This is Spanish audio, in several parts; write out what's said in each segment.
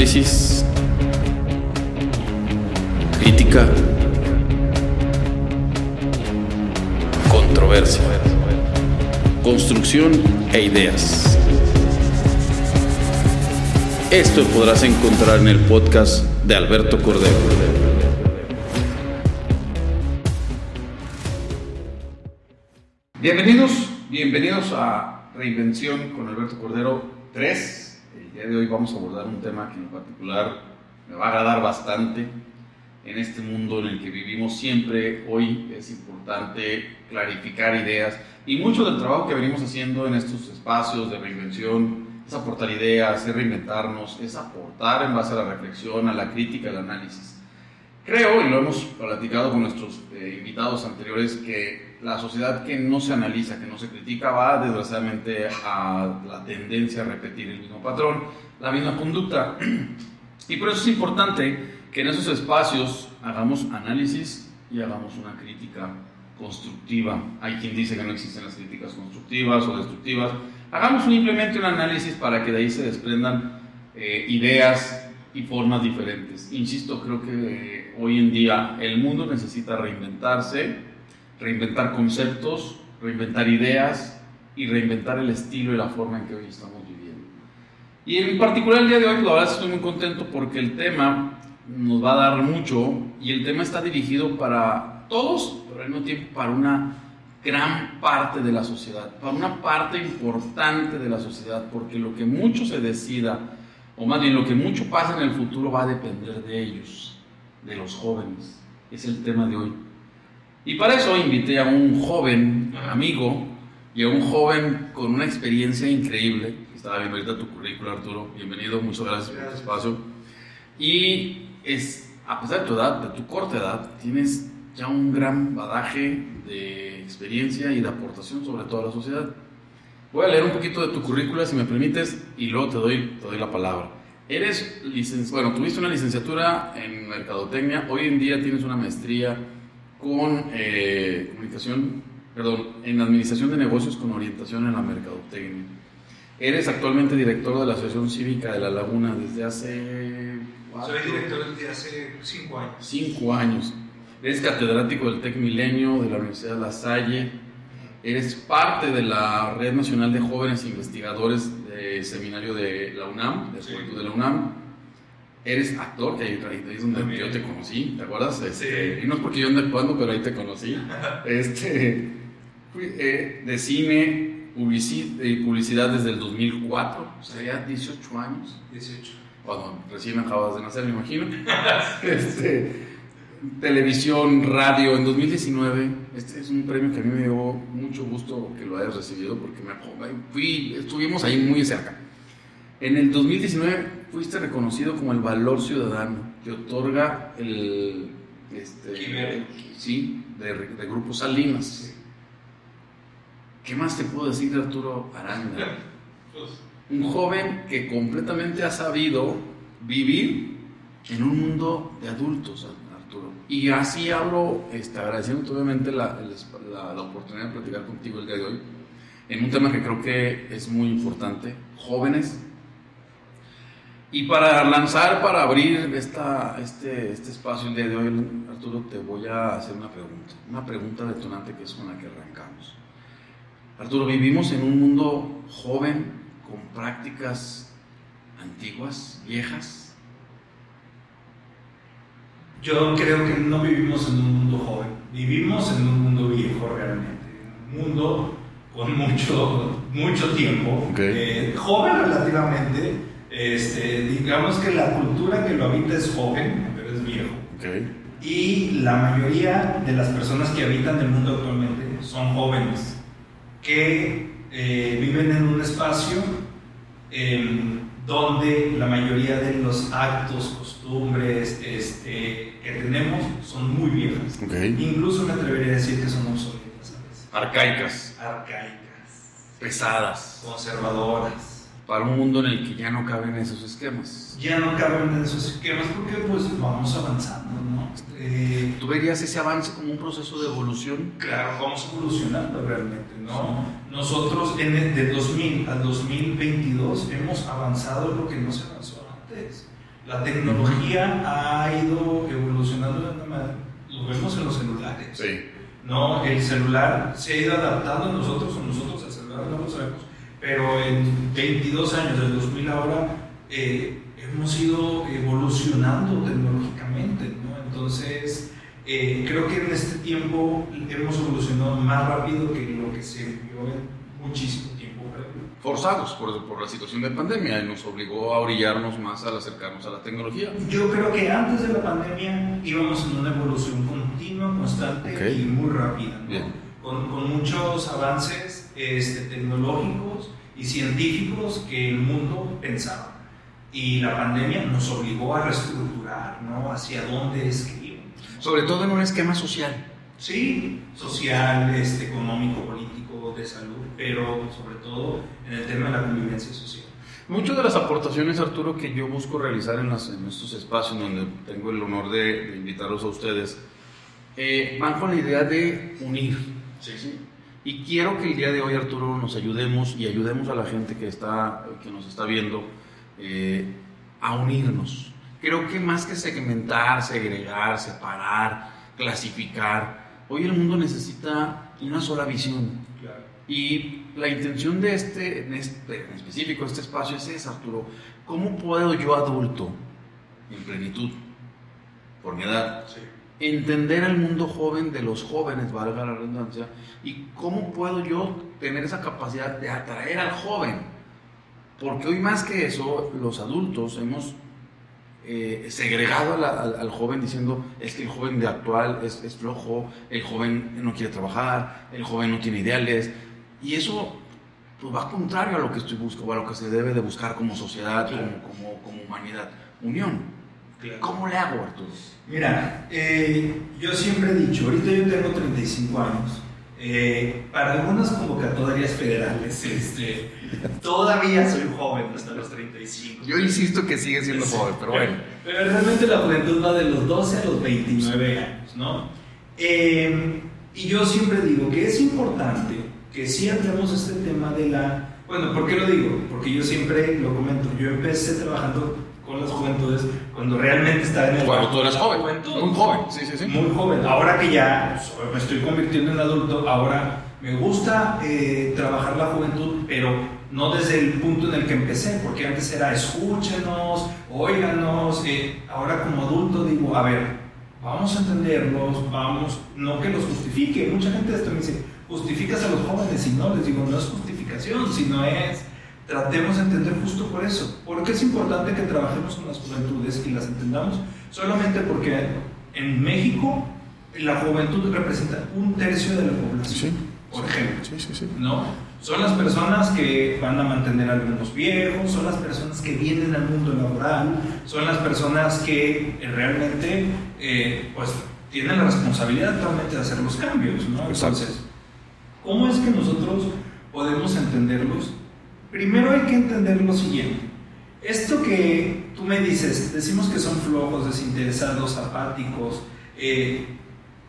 Análisis. Crítica. Controversia. Construcción e ideas. Esto podrás encontrar en el podcast de Alberto Cordero. Bienvenidos, bienvenidos a Reinvención con Alberto Cordero 3. Día de hoy vamos a abordar un tema que en particular me va a agradar bastante. En este mundo en el que vivimos siempre, hoy es importante clarificar ideas y mucho del trabajo que venimos haciendo en estos espacios de reinvención es aportar ideas, es reinventarnos, es aportar en base a la reflexión, a la crítica, al análisis. Creo, y lo hemos platicado con nuestros eh, invitados anteriores, que la sociedad que no se analiza, que no se critica, va desgraciadamente a la tendencia a repetir el mismo patrón, la misma conducta. Y por eso es importante que en esos espacios hagamos análisis y hagamos una crítica constructiva. Hay quien dice que no existen las críticas constructivas o destructivas. Hagamos simplemente un análisis para que de ahí se desprendan eh, ideas y formas diferentes. Insisto, creo que eh, hoy en día el mundo necesita reinventarse, reinventar conceptos, reinventar ideas y reinventar el estilo y la forma en que hoy estamos viviendo. Y en particular el día de hoy, la verdad estoy muy contento porque el tema nos va a dar mucho y el tema está dirigido para todos, pero al mismo tiempo para una gran parte de la sociedad, para una parte importante de la sociedad, porque lo que mucho se decida, o más bien lo que mucho pasa en el futuro va a depender de ellos, de los jóvenes. Es el tema de hoy. Y para eso invité a un joven amigo y a un joven con una experiencia increíble. Estaba viendo ahorita tu currículum, Arturo. Bienvenido, muchas gracias, por tu espacio. Y es, a pesar de tu edad, de tu corta edad, tienes ya un gran badaje de experiencia y de aportación sobre toda la sociedad. Voy a leer un poquito de tu currícula, si me permites, y luego te doy, te doy la palabra. Eres licenciado, bueno, tuviste una licenciatura en mercadotecnia, hoy en día tienes una maestría con eh, comunicación, perdón, en administración de negocios con orientación en la mercadotecnia. Eres actualmente director de la Asociación Cívica de La Laguna desde hace... Soy director desde hace cinco años. Cinco años. Eres catedrático del TEC Milenio de la Universidad de La Salle. Eres parte de la Red Nacional de Jóvenes Investigadores del Seminario de la UNAM, de Juventud de la UNAM. Eres actor, que ahí, ahí es donde También. yo te conocí, ¿te acuerdas? Este, Sí. Y no es porque yo ande actuando, pero ahí te conocí. Este, fui, eh, de cine y publicidad desde el 2004, o sea, ya 18 años. 18. Cuando recién acabas de nacer, me imagino. Este, televisión, radio, en 2019. Este es un premio que a mí me dio mucho gusto que lo hayas recibido porque me fui, estuvimos ahí muy cerca. En el 2019 fuiste reconocido como el valor ciudadano que otorga el. Este, sí, de, de Grupo Salinas. ¿Qué más te puedo decir de Arturo Aranda? Pues, un joven que completamente ha sabido vivir en un mundo de adultos, Arturo. Y así hablo, este, agradeciendo obviamente la, la- la oportunidad de platicar contigo el día de hoy, en un tema que creo que es muy importante, jóvenes. Y para lanzar, para abrir esta, este, este espacio el día de hoy, Arturo, te voy a hacer una pregunta, una pregunta detonante que es con la que arrancamos. Arturo, vivimos en un mundo joven, con prácticas antiguas, viejas. Yo creo que no vivimos en un mundo joven, vivimos en un mundo viejo realmente. Un mundo con mucho, mucho tiempo, eh, joven relativamente. Este, digamos que la cultura que lo habita es joven, pero es viejo. Y la mayoría de las personas que habitan el mundo actualmente son jóvenes que eh, viven en un espacio em, donde la mayoría de los actos, costumbres este, que tenemos son muy viejas. Incluso me atrevería a decir que son obsoletas a veces. Arcaicas, Arcaicas, pesadas, conservadoras. Para un mundo en el que ya no caben esos esquemas. Ya no caben en esos esquemas porque pues vamos avanzando, ¿no? Eh, ¿Tú verías ese avance como un proceso de evolución? Claro, vamos evolucionando realmente, ¿no? Nosotros en el, del 2000 al 2022 hemos avanzado lo que no se avanzó antes. La tecnología ha ido evolucionando de una manera, lo vemos en los celulares. Sí. ¿no? El celular se ha ido adaptando a nosotros o nosotros al celular, no lo sabemos, pero en 22 años, del 2000 ahora, eh, hemos ido evolucionando tecnológicamente, ¿no? Entonces, eh, creo que en este tiempo hemos evolucionado más rápido que lo que se vio en muchísimo tiempo previo. Forzados por, por la situación de pandemia y nos obligó a orillarnos más al acercarnos a la tecnología. Yo creo que antes de la pandemia íbamos en una evolución continua, constante Ok. y muy rápida, ¿no? Con, con muchos avances este, tecnológicos y científicos que el mundo pensaba. Y la pandemia nos obligó a reestructurar, ¿no? Hacia dónde es que íbamos. Sobre todo en un esquema social. Sí, social, este, económico, político, de salud, pero sobre todo en el tema de la convivencia social. Muchas de las aportaciones, Arturo, que yo busco realizar en, las- en estos espacios donde tengo el honor de, de invitarlos a ustedes, eh, van con la idea de unir. ¿sí? Y quiero que el día de hoy, Arturo, nos ayudemos y ayudemos a la gente que, está, que nos está viendo eh, a unirnos. Creo que más que segmentar, segregar, separar, clasificar, hoy el mundo necesita una sola visión. Claro. Y la intención de este, en este, en específico, este espacio es esa, Arturo. ¿Cómo puedo yo, adulto, en plenitud, por mi edad, Sí. Entender el mundo joven de los jóvenes, valga la redundancia, y cómo puedo yo tener esa capacidad de atraer al joven? Porque hoy más que eso, los adultos hemos eh, segregado al, al joven diciendo es que el joven de actual es, es flojo, el joven no quiere trabajar, el joven no tiene ideales, y eso pues, va contrario a lo que estoy buscando, a lo que se debe de buscar como sociedad, como, como, como humanidad. Unión. Claro. ¿Cómo le hago, Arturo? Mira, eh, yo siempre he dicho, ahorita yo tengo 35 años, eh, para algunas convocatorias federales, este, todavía soy joven hasta los 35. Yo insisto que sigue siendo Sí. joven, pero bueno. Pero realmente la juventud va de los 12 a los 29 años, ¿no? Eh, y yo siempre digo que es importante que sí hablemos este tema de la... Bueno, ¿por qué lo digo? Porque yo siempre lo comento, yo empecé trabajando las juventudes cuando realmente estaba en el... Cuando tú eras joven, Juventud. muy joven, sí, sí, sí. Muy joven. Ahora que ya me estoy convirtiendo en adulto, ahora me gusta eh, trabajar la juventud, pero no desde el punto en el que empecé, porque antes era escúchenos, óiganos. eh, ahora como adulto digo, a ver, vamos a entenderlos, vamos, no que los justifique. Mucha gente esto me dice, justificas a los jóvenes y no, les digo, no es justificación, sino es tratemos de entender justo por eso. Porque es importante que trabajemos con las juventudes y las entendamos solamente porque en México la juventud representa un tercio de la población, por ejemplo. Sí, sí, sí. ¿no? Son las personas que van a mantener a algunos viejos, son las personas que vienen al mundo laboral, son las personas que eh, realmente eh, pues, tienen la responsabilidad actualmente de hacer los cambios. ¿no? Entonces, ¿cómo es que nosotros podemos entenderlos? Primero hay que entender lo siguiente. Esto que tú me dices, decimos que son flojos, desinteresados, apáticos, eh,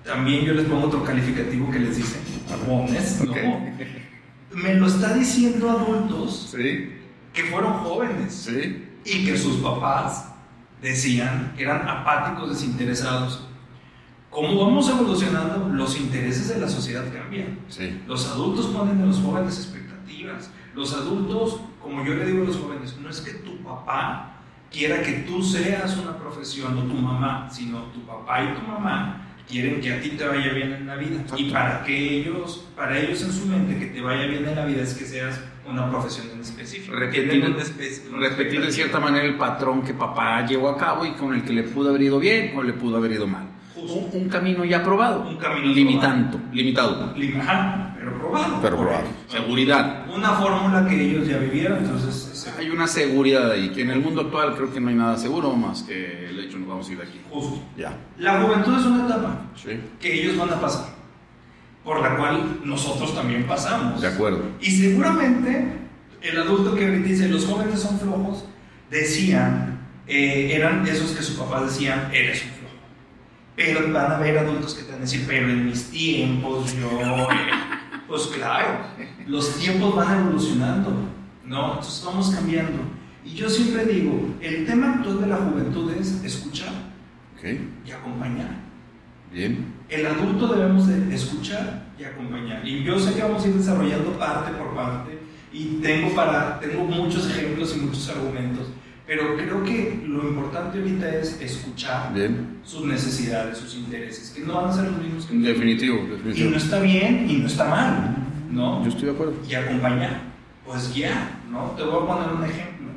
también yo les pongo otro calificativo que les dice, jabones, ¿no? Me lo está diciendo adultos Sí, que fueron jóvenes sí. y que sus papás decían que eran apáticos, desinteresados. Como vamos evolucionando, los intereses de la sociedad cambian. Sí. Los adultos ponen en los jóvenes expectativas. Los adultos, como yo le digo a los jóvenes, no es que tu papá quiera que tú seas una profesión o tu mamá, sino tu papá y tu mamá quieren que a ti te vaya bien en la vida. Y para que ellos, para ellos en su mente que te vaya bien en la vida es que seas una profesión en específico. Repetir, una repetir de cierta manera el patrón que papá llevó a cabo y con el que le pudo haber ido bien o le pudo haber ido mal. Un, un camino ya probado. Un camino limitando, limitado. Probado. Pero probado. Seguridad. Una fórmula que ellos ya vivieron, entonces... Hay una seguridad ahí, que en el mundo actual creo que no hay nada seguro más que el hecho nos vamos a ir de aquí. Justo. Ya. La juventud es una etapa Sí. que ellos van a pasar, por la cual nosotros también pasamos. De acuerdo. Y seguramente el adulto que dice los jóvenes son flojos, decían, eh, eran esos que su papá decían, eres un flojo. Pero van a haber adultos que te van a decir, pero en mis tiempos yo... Pues claro, los tiempos van evolucionando, ¿no? Entonces vamos cambiando. Y yo siempre digo, el tema actual de la juventud es escuchar Okay. y acompañar. Bien. El adulto debemos de escuchar y acompañar. Y yo sé que vamos a ir desarrollando parte por parte y tengo, para, tengo muchos ejemplos y muchos argumentos, pero creo que lo importante ahorita es escuchar Bien. sus necesidades, sus intereses, que no van a ser los mismos que Definitivo, Y no definitivo. está bien y no está mal, ¿no? Yo estoy de acuerdo. y acompañar, pues ya, ¿no? Te voy a poner un ejemplo.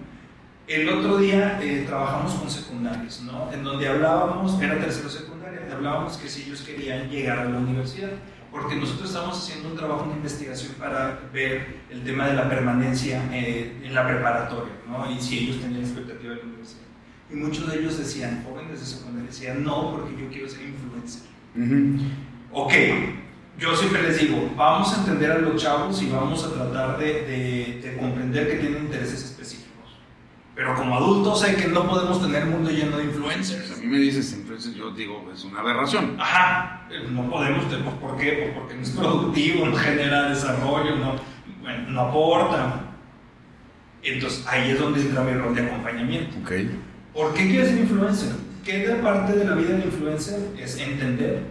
El otro día eh, trabajamos con secundarios, ¿no? En donde hablábamos, era tercero secundaria, hablábamos que si ellos querían llegar a la universidad, porque nosotros estábamos haciendo un trabajo de investigación para ver el tema de la permanencia eh, en la preparatoria, ¿no? Y si ellos tenían expectativa de la universidad. Y muchos de ellos decían, jóvenes de secundaria, decían, no, porque yo quiero ser influencer. Ujú. Ok, yo siempre les digo, vamos a entender a los chavos y vamos a tratar de, de- de comprender que tienen intereses específicos. Pero como adultos sé que no podemos tener un mundo lleno de influencers. a mí me dices, entonces yo digo, es una aberración. Ajá, eh, no podemos, tener- ¿por qué? Pues porque no es productivo, no genera desarrollo, no, bueno, no aporta. Entonces ahí es donde entra mi rol de acompañamiento. Ok. ¿Por qué quieres ser influencer? ¿Qué de parte de la vida del influencer es entender?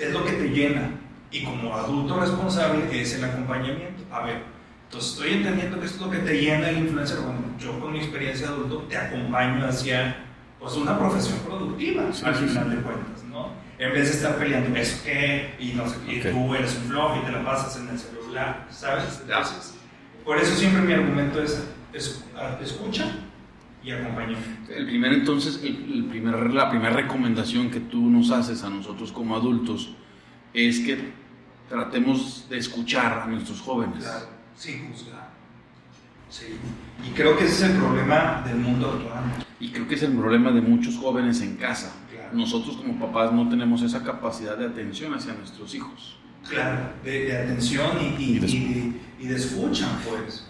Es lo que te llena. Y como adulto responsable es el acompañamiento. A ver, entonces estoy entendiendo que esto es lo que te llena el influencer. Bueno, yo con mi experiencia de adulto te acompaño hacia pues, una profesión productiva, Sí, al sí, final sí. de cuentas, ¿no? En vez de estar peleando, ¿eso qué? Y no sé Ok. tú eres un flojo y te la pasas en el celular, ¿sabes? Entonces, por eso siempre mi argumento es, es- escucha y acompañamiento. El primer entonces, el, el primer, la primera recomendación que tú nos haces a nosotros como adultos es que tratemos de escuchar a nuestros jóvenes. Claro, sin juzgar. Sí. Y creo que ese es el problema del mundo actual. Y creo que es el problema de muchos jóvenes en casa. Claro. Nosotros como papás no tenemos esa capacidad de atención hacia nuestros hijos. Claro, de, de atención y, y, Y de- y de, y de escucha, pues.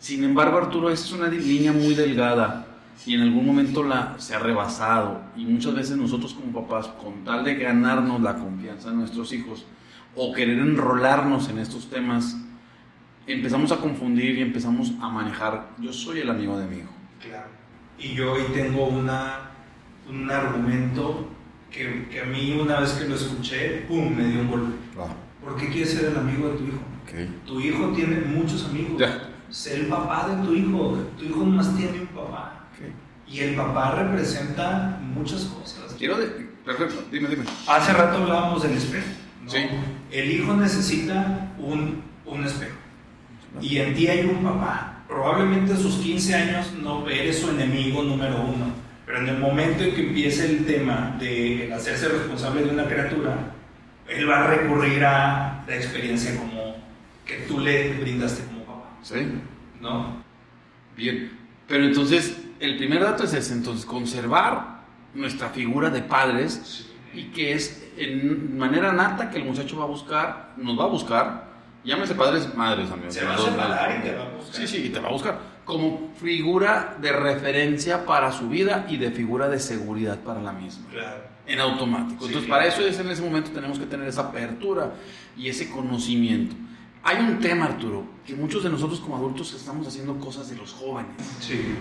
Sin embargo, Arturo, esa es una línea muy delgada y en algún momento la, se ha rebasado. Y muchas veces nosotros como papás, con tal de ganarnos la confianza de nuestros hijos o querer enrolarnos en estos temas, empezamos a confundir y empezamos a manejar, yo soy el amigo de mi hijo. Claro. Y yo hoy tengo una, un argumento que, que a mí una vez que lo escuché, ¡pum!, me dio un golpe. ¿Por qué quieres ser el amigo de tu hijo? Tu hijo tiene muchos amigos. Ya. Sé el papá de tu hijo. Tu hijo nomás tiene un papá. Y el papá representa muchas cosas. Quiero de... Perfecto, dime, dime. Hace rato hablábamos del espejo. ¿no? Sí. El hijo necesita un, un espejo. Y en ti hay un papá. Probablemente a sus 15 años no eres su enemigo número uno. Pero en el momento en que empiece el tema de el hacerse responsable de una criatura, él va a recurrir a la experiencia como que tú le brindaste como papá. ¿Sí? ¿No? Bien, pero entonces el primer dato es ese, entonces conservar nuestra figura de padres y que es en manera nata que el muchacho va a buscar, nos va a buscar, llámese padres, madres también. Se va a separar y te va a buscar. Sí, sí, y te va a buscar como figura de referencia para su vida y de figura de seguridad para la misma Claro. en automático. Sí. Entonces, para eso es en ese momento tenemos que tener esa apertura y ese conocimiento. Hay un tema, Arturo, que muchos de nosotros como adultos estamos haciendo cosas de los jóvenes. Sí.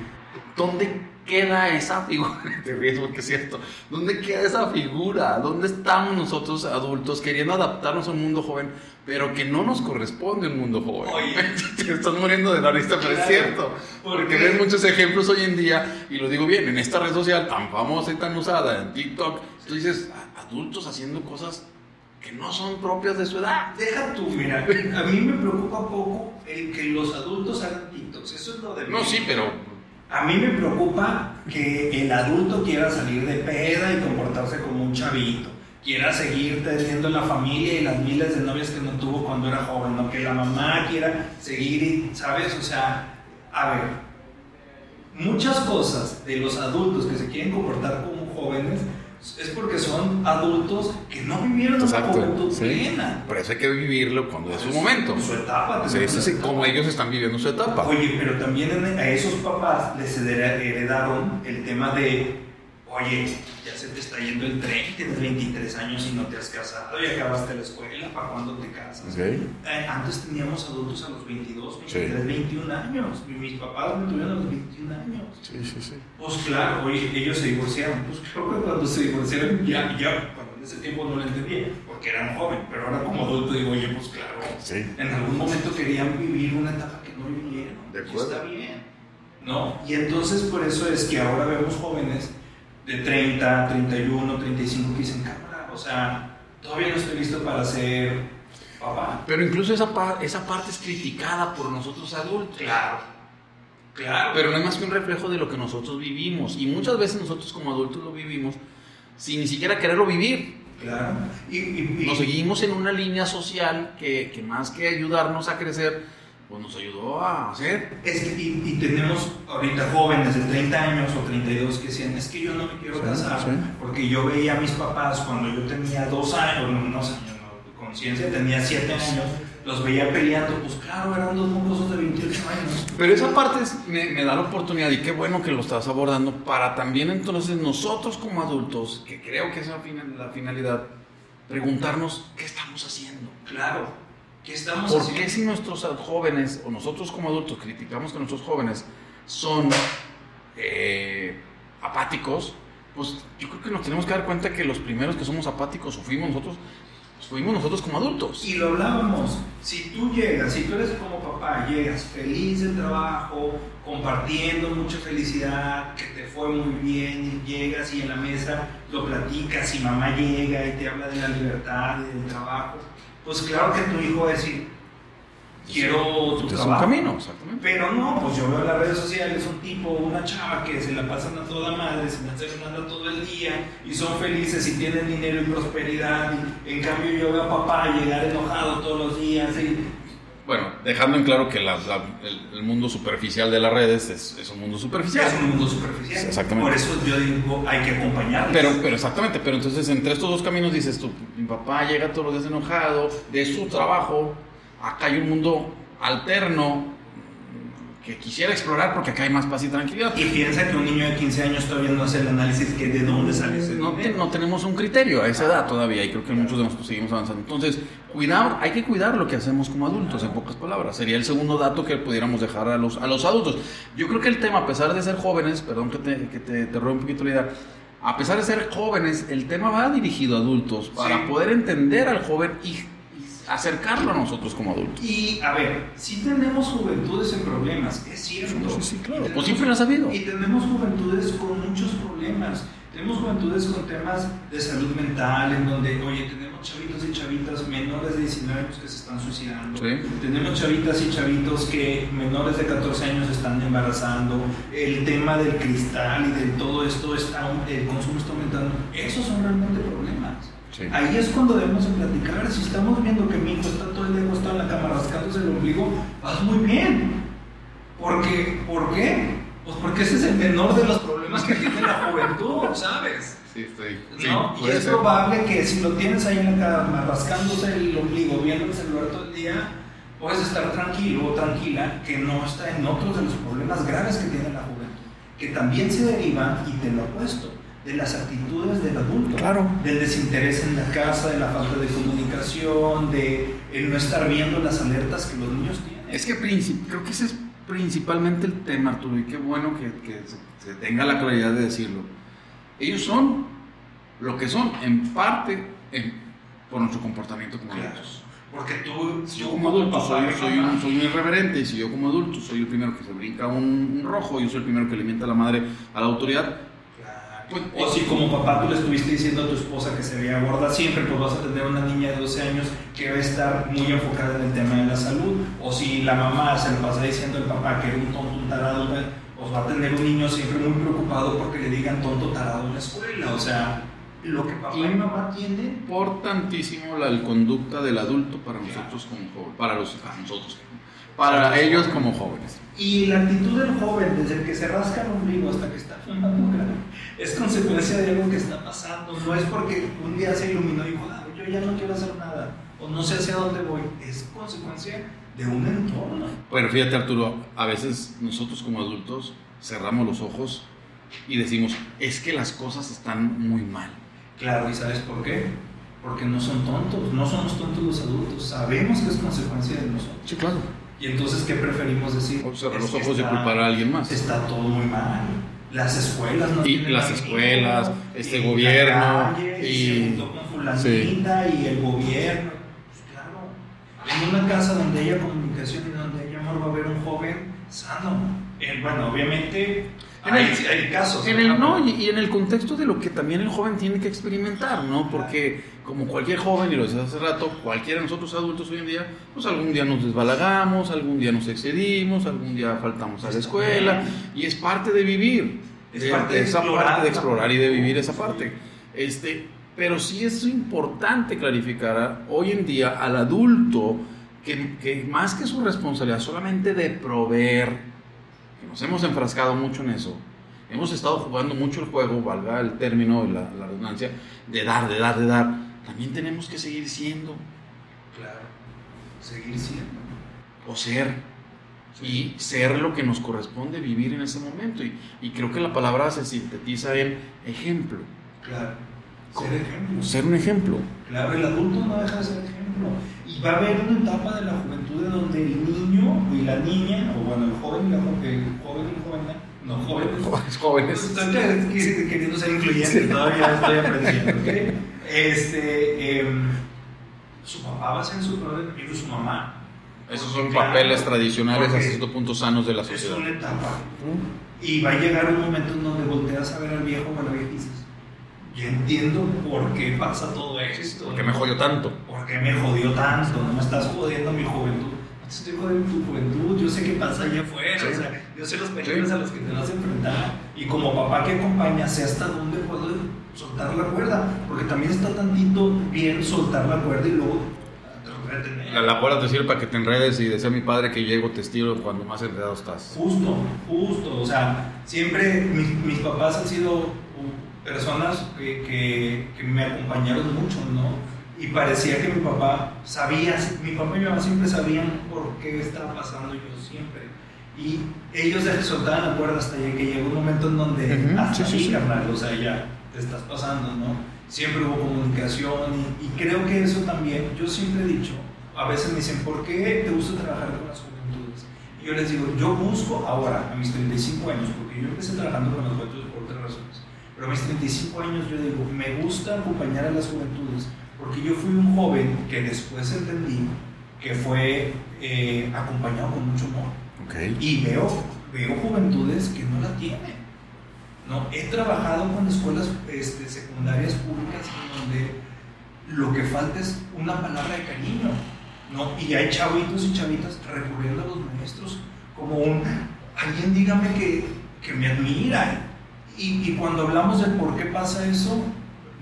¿Dónde queda esa figura? Te ríes porque es cierto. ¿Dónde queda esa figura? ¿Dónde estamos nosotros adultos queriendo adaptarnos a un mundo joven, pero que no nos corresponde un mundo joven? Oye. Te estás muriendo de la risa, pero es cierto. ¿Por Porque ves muchos ejemplos hoy en día, y lo digo bien, en esta red social tan famosa y tan usada, en TikTok, tú dices, "A- adultos haciendo cosas que no son propias de su edad. Deja tú, mira, a mí me preocupa poco el que los adultos hagan TikToks. Eso es lo de No, sí, pero A mí me preocupa que el adulto quiera salir de peda y comportarse como un chavito. Quiera seguir teniendo la familia y las miles de novias que no tuvo cuando era joven, ¿no? Que la mamá quiera seguir, ¿sabes? O sea, a ver, muchas cosas de los adultos que se quieren comportar como jóvenes es porque son adultos que no vivieron una juventud plena. Por eso hay que vivirlo cuando es su momento. Su etapa. Sí, sí, sí, como ellos están viviendo su etapa. Oye, pero también a esos papás les hered- heredaron el tema de, oye, ya se te está yendo el tren, tienes 23 años y no te has casado y acabaste la escuela, ¿para cuándo te casas? Okay. Eh, antes teníamos adultos a los 22, 23, 21 años. Mis papás me tuvieron a los 21 años. Sí, sí, sí. Pues claro, oye, ellos se divorciaron. Pues creo que cuando se divorciaron, ya, ya, bueno, en ese tiempo no lo entendía, porque eran joven, pero ahora como adulto digo, oye, pues claro, Sí. en algún momento querían vivir una etapa que no vivieron. De Y acuerdo. está bien. ¿No? Y entonces por eso es que ahora vemos jóvenes de 30, 31, 35 que dicen, cámara, o sea, todavía no estoy listo para ser papá. Pero incluso esa, esa parte es criticada por nosotros adultos. Claro, claro. Pero no es más que un reflejo de lo que nosotros vivimos. Y muchas veces nosotros como adultos lo vivimos sin ni siquiera quererlo vivir. Claro. Y, y- y- Nos seguimos en una línea social que, que más que ayudarnos a crecer, pues nos ayudó a hacer. Es que, y, y tenemos ahorita jóvenes de 30 años o 32 que decían, es que yo no me quiero Sí, casar, sí. porque yo veía a mis papás cuando yo tenía dos años, no, no sé, no, conciencia, tenía 7 años, los veía peleando, pues claro, eran dos mocosos de 28 años. Pero esa parte es- me, me da la oportunidad y qué bueno que lo estás abordando para también entonces nosotros como adultos, que creo que esa es la final- la finalidad, preguntarnos qué estamos haciendo. Claro, ¿qué estamos ¿Por haciendo? qué si nuestros jóvenes o nosotros como adultos criticamos que nuestros jóvenes son eh, apáticos? Pues yo creo que nos tenemos que dar cuenta que los primeros que somos apáticos o fuimos nosotros, pues fuimos nosotros como adultos. Y lo hablábamos, si tú llegas, si tú eres como papá, llegas feliz del trabajo, compartiendo mucha felicidad, que te fue muy bien, y llegas y en la mesa lo platicas y mamá llega y te habla de la libertad y del trabajo, pues claro que tu hijo va a decir, quiero tu Es un camino, exactamente. Pero no, pues yo veo en las redes sociales un tipo, una chava que se la pasan a toda madre, se hacer nada todo el día y son felices y tienen dinero y prosperidad. Y en cambio yo veo a papá llegar enojado todos los días y Bueno, dejando en claro que la- la- el, el mundo superficial de las redes es, es un mundo superficial. es un mundo superficial. Exactamente. Por eso yo digo, hay que acompañarles. Pero, pero exactamente, pero entonces entre estos dos caminos dices tú, mi papá llega todos los días enojado de su trabajo, acá hay un mundo alterno que quisiera explorar porque acá hay más paz y tranquilidad. Y piensa que un niño de 15 años todavía no hace el análisis que de dónde sale ese No, te- no tenemos un criterio a esa edad todavía y creo que muchos de nosotros seguimos avanzando. Entonces, cuidar, hay que cuidar lo que hacemos como adultos, en pocas palabras. Sería el segundo dato que pudiéramos dejar a los, a los adultos. Yo creo que el tema, a pesar de ser jóvenes, perdón que te, que te, te un poquito la idea, a pesar de ser jóvenes, el tema va dirigido a adultos para Sí. poder entender al joven y acercarlo a nosotros como adultos. Y a ver, si tenemos juventudes en problemas, es cierto. Sí, sí, claro. Pues siempre las ha habido. Y tenemos juventudes con muchos problemas. Tenemos juventudes con temas de salud mental, en donde, oye, tenemos chavitos y chavitas menores de 19 años que se están suicidando. Sí. Tenemos chavitas y chavitos que menores de 14 años están embarazando. El tema del cristal y de todo esto, está, el consumo está aumentando. Esos son realmente problemas. Sí. Ahí es cuando debemos de platicar. Si estamos viendo que mi hijo está todo el día acostado en la cama rascándose el ombligo, vas muy bien. Porque, ¿Por qué? Pues porque ese es el menor de los problemas que tiene la juventud, ¿sabes? Sí, estoy. ¿No? y es probable que si lo tienes ahí en la cama rascándose el ombligo, viendo el celular todo el día, puedes estar tranquilo o tranquila que no está en otros de los problemas graves que tiene la juventud, que también se derivan, y te lo apuesto, de las actitudes del adulto. Claro. Del desinterés en la casa, de la falta de comunicación, de el no estar viendo las alertas que los niños tienen. Es que creo que ese es principalmente el tema, Arturo, y qué bueno que, que se, tenga la claridad de decirlo. Ellos son lo que son, en parte, en- por nuestro comportamiento como Claro. adultos. Porque tú, Si yo como adulto soy, soy un, soy un irreverente, y si yo como adulto soy el primero que se brinca un, un rojo, yo soy el primero que le miente a la madre a la autoridad. Pues, o si como papá tú le estuviste diciendo a tu esposa que se veía gorda siempre, pues vas a tener una niña de 12 años que va a estar muy enfocada en el tema de la salud. O si la mamá se le pasa diciendo al papá que era un tonto, un tarado, pues va a tener un niño siempre muy preocupado porque le digan tonto, tarado en la escuela. O sea, lo que papá y mamá tienen importantísimo la conducta del adulto para nosotros como jóvenes, para los para nosotros, para ellos como jóvenes. Y la actitud del joven, desde el que se rasca el ombligo hasta que está fumando crack, es consecuencia de algo que está pasando. No es porque un día se iluminó y dijo, "Ah, yo ya no quiero hacer nada, o no sé hacia dónde voy. Es consecuencia de un entorno. Pero fíjate Arturo, a veces nosotros como adultos cerramos los ojos y decimos, es que las cosas están muy mal. Claro, ¿y sabes por qué? Porque no son tontos, no somos tontos los adultos, sabemos que es consecuencia de nosotros. Sí, claro. Y entonces, ¿qué preferimos decir? O cerrar los ojos y culpar a alguien más. Está todo muy mal. Las escuelas no Y tienen las escuelas, este gobierno, calle, y- se con fulanita y el gobierno. Pues claro, en una casa donde haya comunicación y donde haya amor va a haber un joven sano. Eh, bueno, obviamente En hay, el- hay casos. En el, no, y, y en el contexto de lo que también el joven tiene que experimentar, ¿no? Porque como cualquier joven, y lo decía hace rato, cualquiera de nosotros adultos hoy en día, pues algún día nos desbalagamos, algún día nos excedimos, algún día faltamos a la escuela, y es parte de vivir, Es de- parte de esa explorar, parte de explorar y de vivir esa parte. Este, pero sí es importante clarificar hoy en día al adulto que, que más que su responsabilidad solamente de proveer, nos hemos enfrascado mucho en eso, hemos estado jugando mucho el juego, valga el término y la, la redundancia, de dar, de dar, de dar. También tenemos que seguir siendo Claro, seguir siendo. o ser y ser lo que nos corresponde vivir en ese momento. Y, y creo que la palabra se sintetiza en ejemplo, Claro, ser ejemplo. ser un ejemplo. Claro, el adulto no deja de ser ejemplo. Y va a haber una etapa de la juventud en donde el niño y la niña, o bueno, el joven y la jo- el joven y la joven, no, jóvenes. Jóvenes, jóvenes. Estoy que- queriendo ser incluyente, todavía estoy aprendiendo, ¿ok? Este, em, su papá va a ser su padre y su mamá. Esos son Claro, papeles tradicionales hasta cierto punto sanos de la Es sociedad. una etapa. Y va a llegar un momento en donde volteas a ver al viejo o a la vieja y dices, yo entiendo por qué pasa todo esto. ¿Por qué me jodió tanto? ¿Por qué me jodió tanto? No me estás jodiendo mi juventud. No te estoy jodiendo tu juventud. Yo sé qué pasa allá afuera. Sí. O sea, yo sé los peligros Sí. a los que te vas a enfrentar. Y como papá que acompaña, sé hasta dónde puedo soltar la cuerda. Porque también está tantito bien soltar la cuerda y luego. La, la cuerda te sirve para que te enredes y decía mi padre que llego te estiro cuando más enredado estás. Justo, justo. O sea, siempre mis, mis papás han sido personas que, que, que me acompañaron mucho, ¿no? Y parecía que mi papá sabía, mi papá y mi mamá siempre sabían por qué estaba pasando yo siempre. Y ellos soltaban la cuerda hasta que llegó un momento en donde Ujú, hasta sí, sí, ahí, sí. carnal, o sea, ya te estás pasando, ¿no? Siempre hubo comunicación y, y creo que eso también, yo siempre he dicho, a veces me dicen, ¿por qué te gusta trabajar con las juventudes? Y yo les digo, yo busco ahora, a mis 35 años, porque yo empecé trabajando con las juventudes pero a mis 35 años yo digo, me gusta acompañar a las juventudes, porque yo fui un joven que después entendí que fue eh, acompañado con mucho amor. Y veo, veo juventudes que no la tienen. No, he trabajado con escuelas este, secundarias públicas en donde lo que falta es una palabra de cariño. ¿no? Y hay chavitos y chavitas recurriendo a los maestros como un, alguien dígame que, que me admira. Y, y cuando hablamos del por qué pasa eso,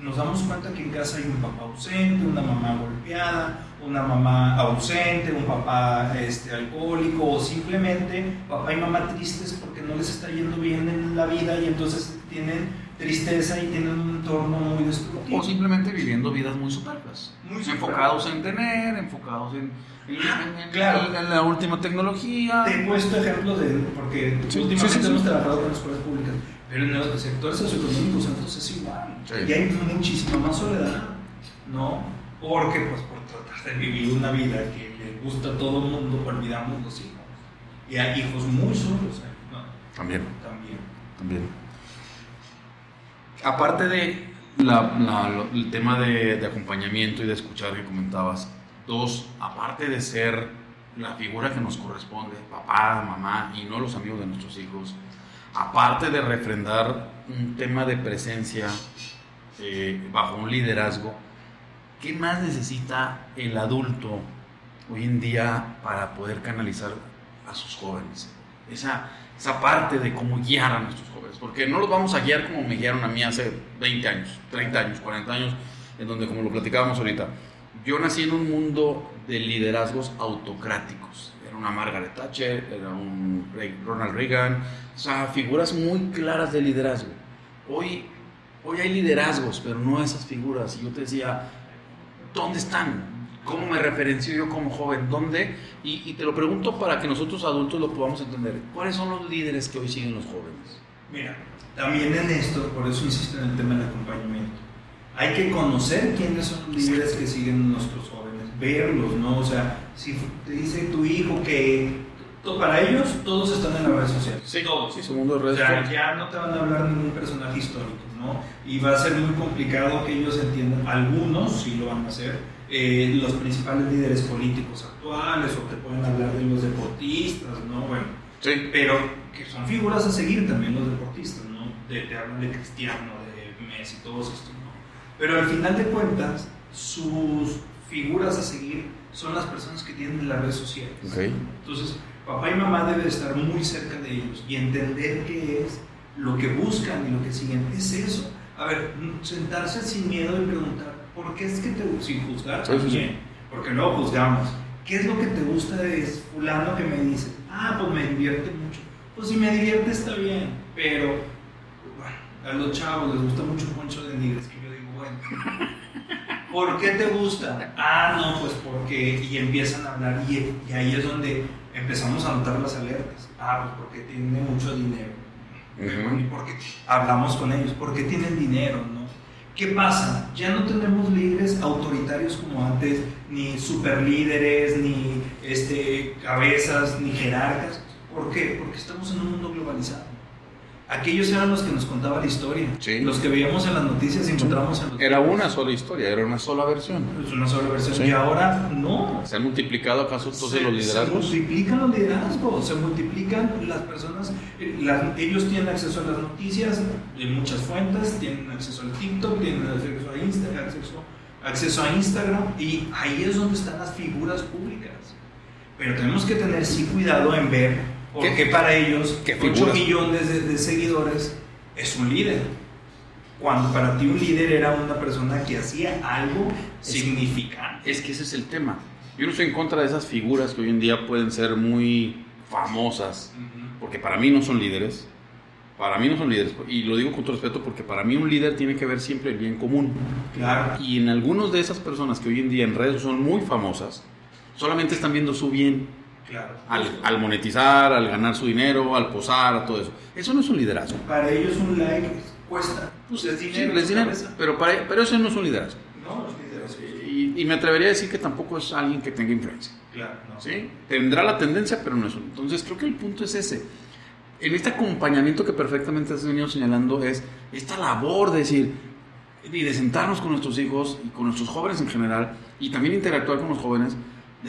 nos damos cuenta que en casa hay un papá ausente, una mamá golpeada, una mamá ausente, un papá este, alcohólico o simplemente papá y mamá tristes porque no les está yendo bien en la vida y entonces tienen tristeza y tienen un entorno muy destructivo. O simplemente viviendo vidas muy superfluas. Muy enfocados en tener, enfocados en, en- en- en- Claro. en la última tecnología. Te he puesto ejemplos de, porque Sí, últimamente sí, sí, hemos trabajado con escuelas públicas, pero en los sectores socioeconómicos entonces es igual. Sí. Y hay muchísima más soledad, ¿no? Porque pues por tratar de vivir una vida que le gusta a todo el mundo, olvidamos los hijos. Y hay hijos muy solos. ¿no? También, También. también. Aparte de la- el tema de, de acompañamiento y de escuchar que comentabas, dos, aparte de ser la figura que nos corresponde, papá, mamá y no los amigos de nuestros hijos, aparte de refrendar un tema de presencia eh, bajo un liderazgo, ¿qué más necesita el adulto hoy en día para poder canalizar a sus jóvenes? Esa, esa parte de cómo guiar a nuestros jóvenes, porque no los vamos a guiar como me guiaron a mí hace 20 años, 30 años, 40 años, en donde como lo platicábamos ahorita, yo nací en un mundo de liderazgos autocráticos. Era una Margaret Thatcher, era un Ronald Reagan, o sea, figuras muy claras de liderazgo. Hoy, hoy hay liderazgos, pero no esas figuras. Y yo te decía, ¿dónde están? ¿Cómo me referencio yo como joven? ¿Dónde? Y, y te lo pregunto para que nosotros adultos lo podamos entender. ¿Cuáles son los líderes que hoy siguen los jóvenes? Mira, también en esto, por eso insisto en el tema del acompañamiento, hay que conocer quiénes son los líderes que siguen nuestros jóvenes, verlos, ¿no? O sea, si te dice tu hijo que para ellos todos están en la red social. Sí, todos. Sí, su mundo de redes O sea, sociales. ya no te van a hablar ningún personaje histórico, ¿no? Y va a ser muy complicado que ellos entiendan, algunos sí lo van a hacer, eh, los principales líderes políticos actuales, o te pueden hablar de los deportistas, ¿no? Bueno, Sí. pero que son figuras a seguir también los deportistas, ¿no? De, te hablan de Cristiano, de Messi, todos estos, ¿no? Pero al final de cuentas, sus figuras a seguir son las personas que tienen las redes sociales. Ok. Entonces, papá y mamá deben estar muy cerca de ellos y entender qué es lo que buscan y lo que siguen. Es eso. A ver, sentarse sin miedo y preguntar, ¿por qué es que te sin juzgar Sí, sí, sí. Porque luego juzgamos. ¿Qué es lo que te gusta de fulano que me dice? Ah, pues me divierte mucho. Pues si me divierte está bien, pero bueno, a los chavos les gusta mucho Poncho de Nigres, que yo digo, bueno, ¿por qué te gusta? Ah, no, pues porque, y empiezan a hablar, y, y ahí es donde empezamos a notar las alertas. Ah, pues porque tiene mucho dinero. Ujú. Y porque hablamos con ellos, porque tienen dinero, ¿no? ¿Qué pasa? Ya no tenemos líderes autoritarios como antes, ni superlíderes, ni este, cabezas, ni jerarcas. ¿Por qué? Porque estamos en un mundo globalizado. Aquellos eran los que nos contaban la historia, Sí. los que veíamos en las noticias y encontramos en los Era libros. una sola historia, era una sola versión. Es una sola versión. Sí. Y ahora no. ¿Se han multiplicado acaso entonces los liderazgos? Se multiplican los liderazgos, se multiplican las personas. eh, las- ellos tienen acceso a las noticias de muchas fuentes, tienen acceso al TikTok, tienen acceso a Instagram, acceso, acceso a Instagram, y ahí es donde están las figuras públicas. Pero tenemos que tener sí cuidado en ver, porque ¿Qué- para ellos, qué 8 figuras? millones de, de seguidores es un líder. Cuando para ti un líder era una persona que hacía algo significante. Es que ese es el tema. Yo no estoy en contra de esas figuras que hoy en día pueden ser muy famosas, Ujú. porque para mí no son líderes. Para mí no son líderes. Y lo digo con todo respeto porque para mí un líder tiene que ver siempre el bien común. Claro. Y en algunos de esas personas que hoy en día en redes son muy famosas, solamente están viendo su bien Claro. al, al monetizar, al ganar su dinero, al posar, a todo eso. Eso no es un liderazgo. Para ellos un like cuesta. Pues es Sí, dinero. les dinero, pero, para, pero eso no es un liderazgo. No, es dinero. Y, y me atrevería a decir que tampoco es alguien que tenga influencia. Claro, no. ¿sí? Tendrá la tendencia, pero no es uno. Entonces creo que el punto es ese. En este acompañamiento que perfectamente has venido señalando es esta labor de decir, y de sentarnos con nuestros hijos y con nuestros jóvenes en general, y también interactuar con los jóvenes,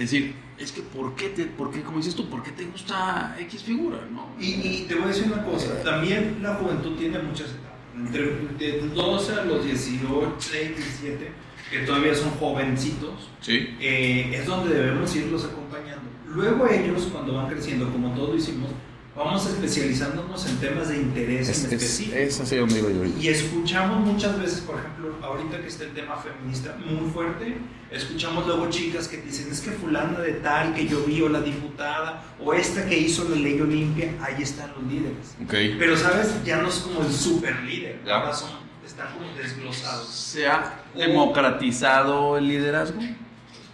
decir, es que ¿por qué, te, por qué como dices tú, por qué te gusta X figura? ¿no? Y, y te voy a decir una cosa, también la juventud tiene muchas etapas. Entre de 12 a los 18, 17, que todavía son jovencitos, Sí. eh, es donde debemos irlos acompañando. Luego ellos, cuando van creciendo, como todos lo hicimos, vamos especializándonos en temas de interés Es, en es, específico. es así donde iba yo. Y escuchamos muchas veces, por ejemplo, ahorita que está el tema feminista muy fuerte, escuchamos luego chicas que dicen, es que fulana de tal que yo vi, o la diputada, o esta que hizo la ley Olimpia, ahí están los líderes. Pero, ¿sabes? Ya no es como el super líder, Ya. ahora son, están como desglosados. ¿Se ha democratizado el liderazgo?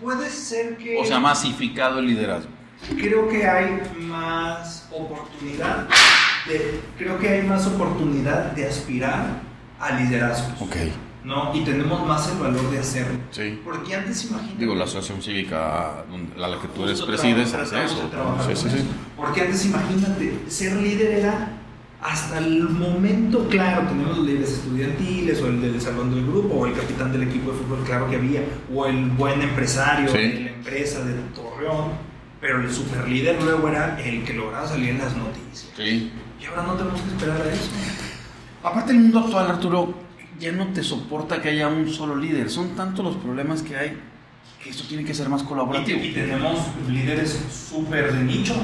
Puede ser que... ¿O se ha masificado el liderazgo? Creo que hay más oportunidad de, creo que hay más oportunidad de aspirar a liderazgos no y tenemos más el valor de hacerlo Sí. porque antes imagínate. Digo, la asociación cívica a la que tú eres presides trabajamos- hace eso. Sí, sí, eso. porque antes imagínate ser líder era hasta el momento claro tenemos los líderes estudiantiles o el del salón del grupo o el capitán del equipo de fútbol claro que había o el buen empresario de la empresa de Torreón pero el super líder luego era el que lograba salir en las noticias Sí. y ahora no tenemos que esperar a eso Aparte, el mundo actual, Arturo, ya no te soporta que haya un solo líder. Son tantos los problemas que hay que esto tiene que ser más y, colaborativo. te- y tenemos líderes súper de nicho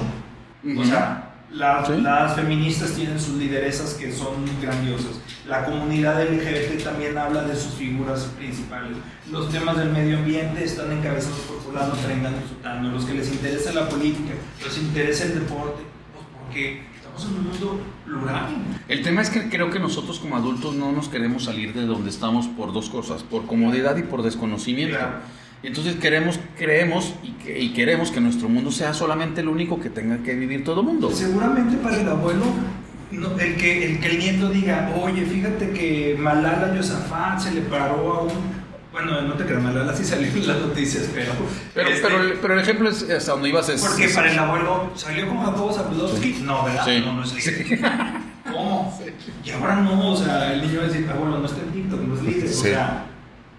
Ujú. O sea, las, Sí. las feministas tienen sus lideresas que son grandiosas. La comunidad LGBT también habla de sus figuras principales. Los temas del medio ambiente están encabezados por fulano, trengano, sutano. Los que les interesa la política, les interesa el deporte, pues porque estamos en un mundo plural. El tema es que creo que nosotros como adultos no nos queremos salir de donde estamos por dos cosas, por comodidad y por desconocimiento. Claro. Entonces queremos, creemos y, que- y queremos que nuestro mundo sea solamente el único que tenga que vivir todo el mundo. Seguramente para el abuelo No, el, que, el que el nieto diga, oye, fíjate que Malala Yousafzai se le paró a un... Bueno, no te creas, Malala sí salió en las noticias, pero... Pero, este, pero, pero el ejemplo es hasta donde ibas es... Porque es- para el abuelo salió con Jacobo Zabludowski. No, ¿verdad? Sí. No, no es líder. ¿Cómo? Y ahora no, o sea, el niño va a decir, abuelo, no está en TikTok, no es líder. O Sí. sea,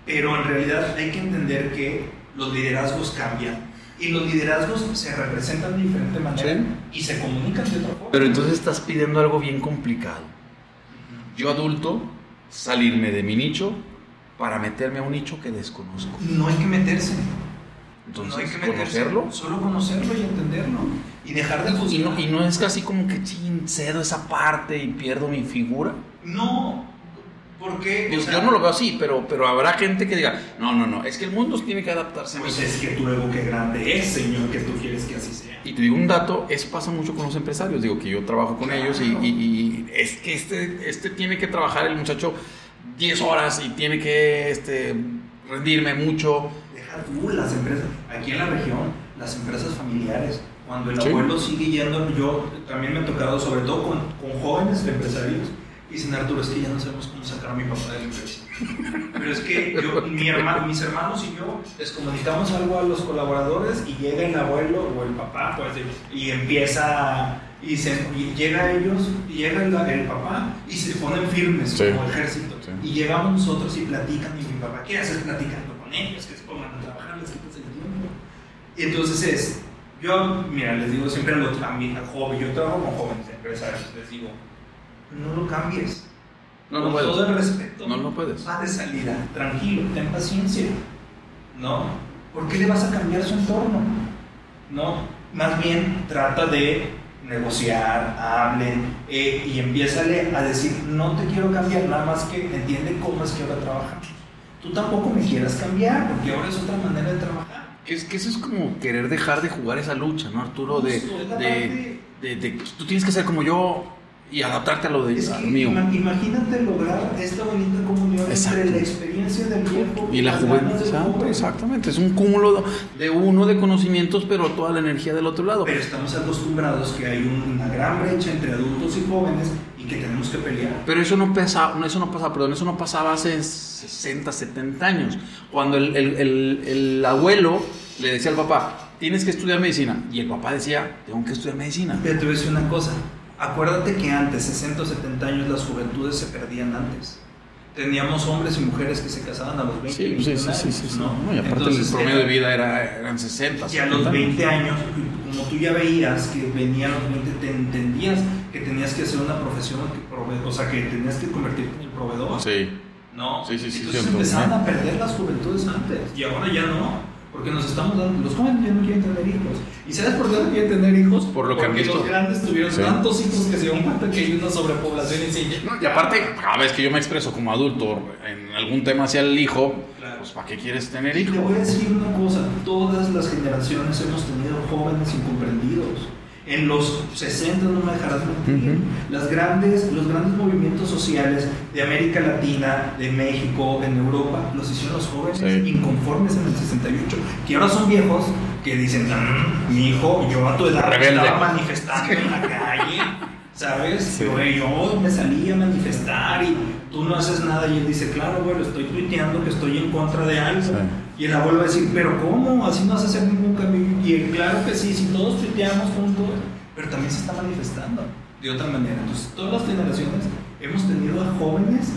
pero en realidad hay que entender que los liderazgos cambian. Y los liderazgos se representan de diferente manera y se comunican de otra forma. Pero entonces estás pidiendo algo bien complicado. Yo adulto, salirme de mi nicho para meterme a un nicho que desconozco. No hay que meterse. Entonces, no hay que meterse. conocerlo. Solo conocerlo y entenderlo. Y dejar de Y juzgar. no, y no es casi como que chin, cedo esa parte y pierdo mi figura. No, porque. Sea, yo no lo veo así, pero, pero habrá gente que diga, no, no, no, es que el mundo tiene que adaptarse a. Pues es que tu ego qué grande es, señor, que tú quieres que así sea. Y te digo un dato, eso pasa mucho con los empresarios, digo que yo trabajo con ellos y, y- y es que este, este tiene que trabajar el muchacho 10 horas y tiene que este, rendirme mucho. Deja tú las empresas, aquí en la región, las empresas familiares, cuando el Sí. abuelo sigue yendo, yo también me he tocado, sobre todo con, con jóvenes empresarios, dicen, Arturo, es que ya no sabemos cómo sacar a mi papá de la empresa. Pero es que yo, mi hermano, mis hermanos y yo les comunicamos algo a los colaboradores y llega el abuelo o el papá, pues, y empieza, y, se, y llega a ellos, y llega el, el papá y se ponen firmes Sí. como ejército. Sí. Y llegamos nosotros y platican, y mi papá, ¿qué haces platicando con ellos? Que se pongan a trabajar, les quitas el tiempo. Y entonces es, yo, mira, les digo siempre a, los, a mi a joven, yo trabajo con jóvenes empresarios, les digo, no lo cambies. No, con puedes. todo el respeto. No, no puedes. Va de salida, tranquilo, ten paciencia. ¿No? ¿Por qué le vas a cambiar su entorno? ¿No? Más bien trata de negociar, hablen eh, y empiézale a decir, no te quiero cambiar, nada más que entiende cómo es que ahora trabajamos. Tú tampoco me quieras cambiar, porque ahora es otra manera de trabajar. Es, que eso es como querer dejar de jugar esa lucha, ¿no, Arturo? De, Justo, de, de- de- tú tienes que ser como yo y adaptarte a lo de Es que mío. ima- imagínate lograr esta bonita comunión Exacto. entre la experiencia del viejo Y la juventud, exactamente. Es un cúmulo de uno de conocimientos, pero toda la energía del otro lado. Pero estamos acostumbrados que hay un- una gran brecha entre adultos y jóvenes y que tenemos que pelear. Pero eso no pasa, eso no pasa, perdón, eso no pasaba hace 60, 70 años. Cuando el, el- el- el abuelo le decía al papá, tienes que estudiar medicina. Y el papá decía, tengo que estudiar medicina. Pero te voy a decir una cosa. Acuérdate que antes, 60 o 70 años, las juventudes se perdían antes. Teníamos hombres y mujeres que se casaban a los 20 Sí, sí, sí, 21 sí, sí, años, sí. ¿no? No, y aparte Entonces, el promedio era- de vida era, eran 60. Y a los 70. 20 años, como tú ya veías que venían los 20, te entendías que tenías que hacer una profesión, que prove- o sea, que tenías que convertirte en el proveedor. Sí. ¿no? Sí, sí, sí, Entonces bien. a perder las juventudes antes y ahora ya no, porque nos estamos dando, los jóvenes ya no quieren tener hijos. ¿Y sabes por qué no quieren tener hijos? Por lo que han visto. los grandes tuvieron Sí. tantos hijos que se dieron cuenta que hay una sobrepoblación y se Y aparte, cada vez que yo me expreso como adulto en algún tema hacia el hijo, Claro. pues ¿para qué quieres tener Y te voy a decir una cosa, todas las generaciones hemos tenido jóvenes incomprendidos. En los 60 no me dejarás mentir. Ujú. Las grandes, los grandes movimientos sociales de América Latina, de México, en Europa, los hicieron los jóvenes Sí. inconformes en el 68, que ahora son viejos, que dicen, "Mm, mi hijo, yo a tu edad Rebelde. estaba manifestando en la calle, ¿sabes? Sí. Yo, yo me salí a manifestar y no haces nada. Y él dice, claro, abuelo, estoy tuiteando que estoy en contra de algo. Sí. Y el abuelo va a decir, pero ¿cómo? Así no a hacer ningún cambio. Y él, claro que sí, si todos tuiteamos juntos, pero también se está manifestando de otra manera. Entonces, todas las generaciones hemos tenido a jóvenes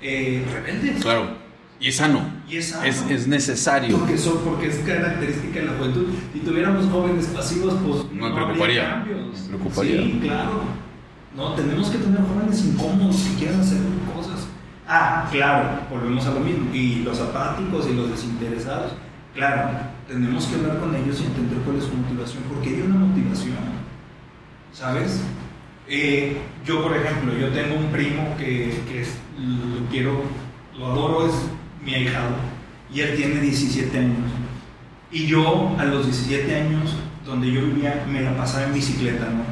eh, rebeldes. Claro. Y es sano. Y es sano. Es, es necesario. Porque, son, porque es característica de la juventud. Si tuviéramos jóvenes pasivos, pues Me habría preocuparía. cambios. Me preocuparía. Sí, claro. No, tenemos que tener jóvenes incómodos que quieran hacer cosas. Ah, claro, volvemos a lo mismo. Y los apáticos y los desinteresados, claro, tenemos que hablar con ellos y entender cuál es su motivación, porque hay una motivación, ¿sabes? Eh, yo, por ejemplo, yo tengo un primo que, que es- lo quiero, lo adoro, es mi ahijado, y él tiene 17 años. Y yo, a los 17 años, donde yo vivía, me la pasaba en bicicleta, ¿no?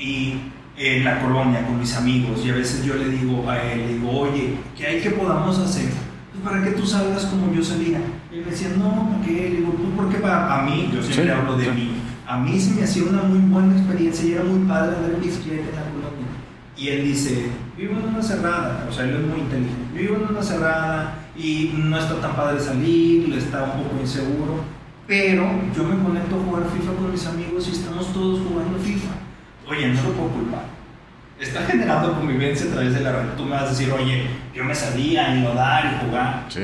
Y en la colonia con mis amigos, y a veces yo le digo a él, le digo, oye, ¿qué hay que podamos hacer? Pues para que tú salgas como yo salía. Y él me decía, no, ¿para qué? Le digo, pues porque para a mí, yo siempre Sí, hablo de sí. mí, a mí se me hacía una muy buena experiencia y era muy padre andar en bicicleta en la colonia. Y él dice, vivo en una cerrada, o sea, él es muy inteligente, vivo en una cerrada y no está tan padre salir, está un poco inseguro, pero yo me conecto a jugar FIFA con mis amigos y estamos todos jugando FIFA. Oye, no lo puedo culpar. Está generando convivencia a través de la red. Tú me vas a decir, oye, yo me salía a enlodar y jugar. Sí.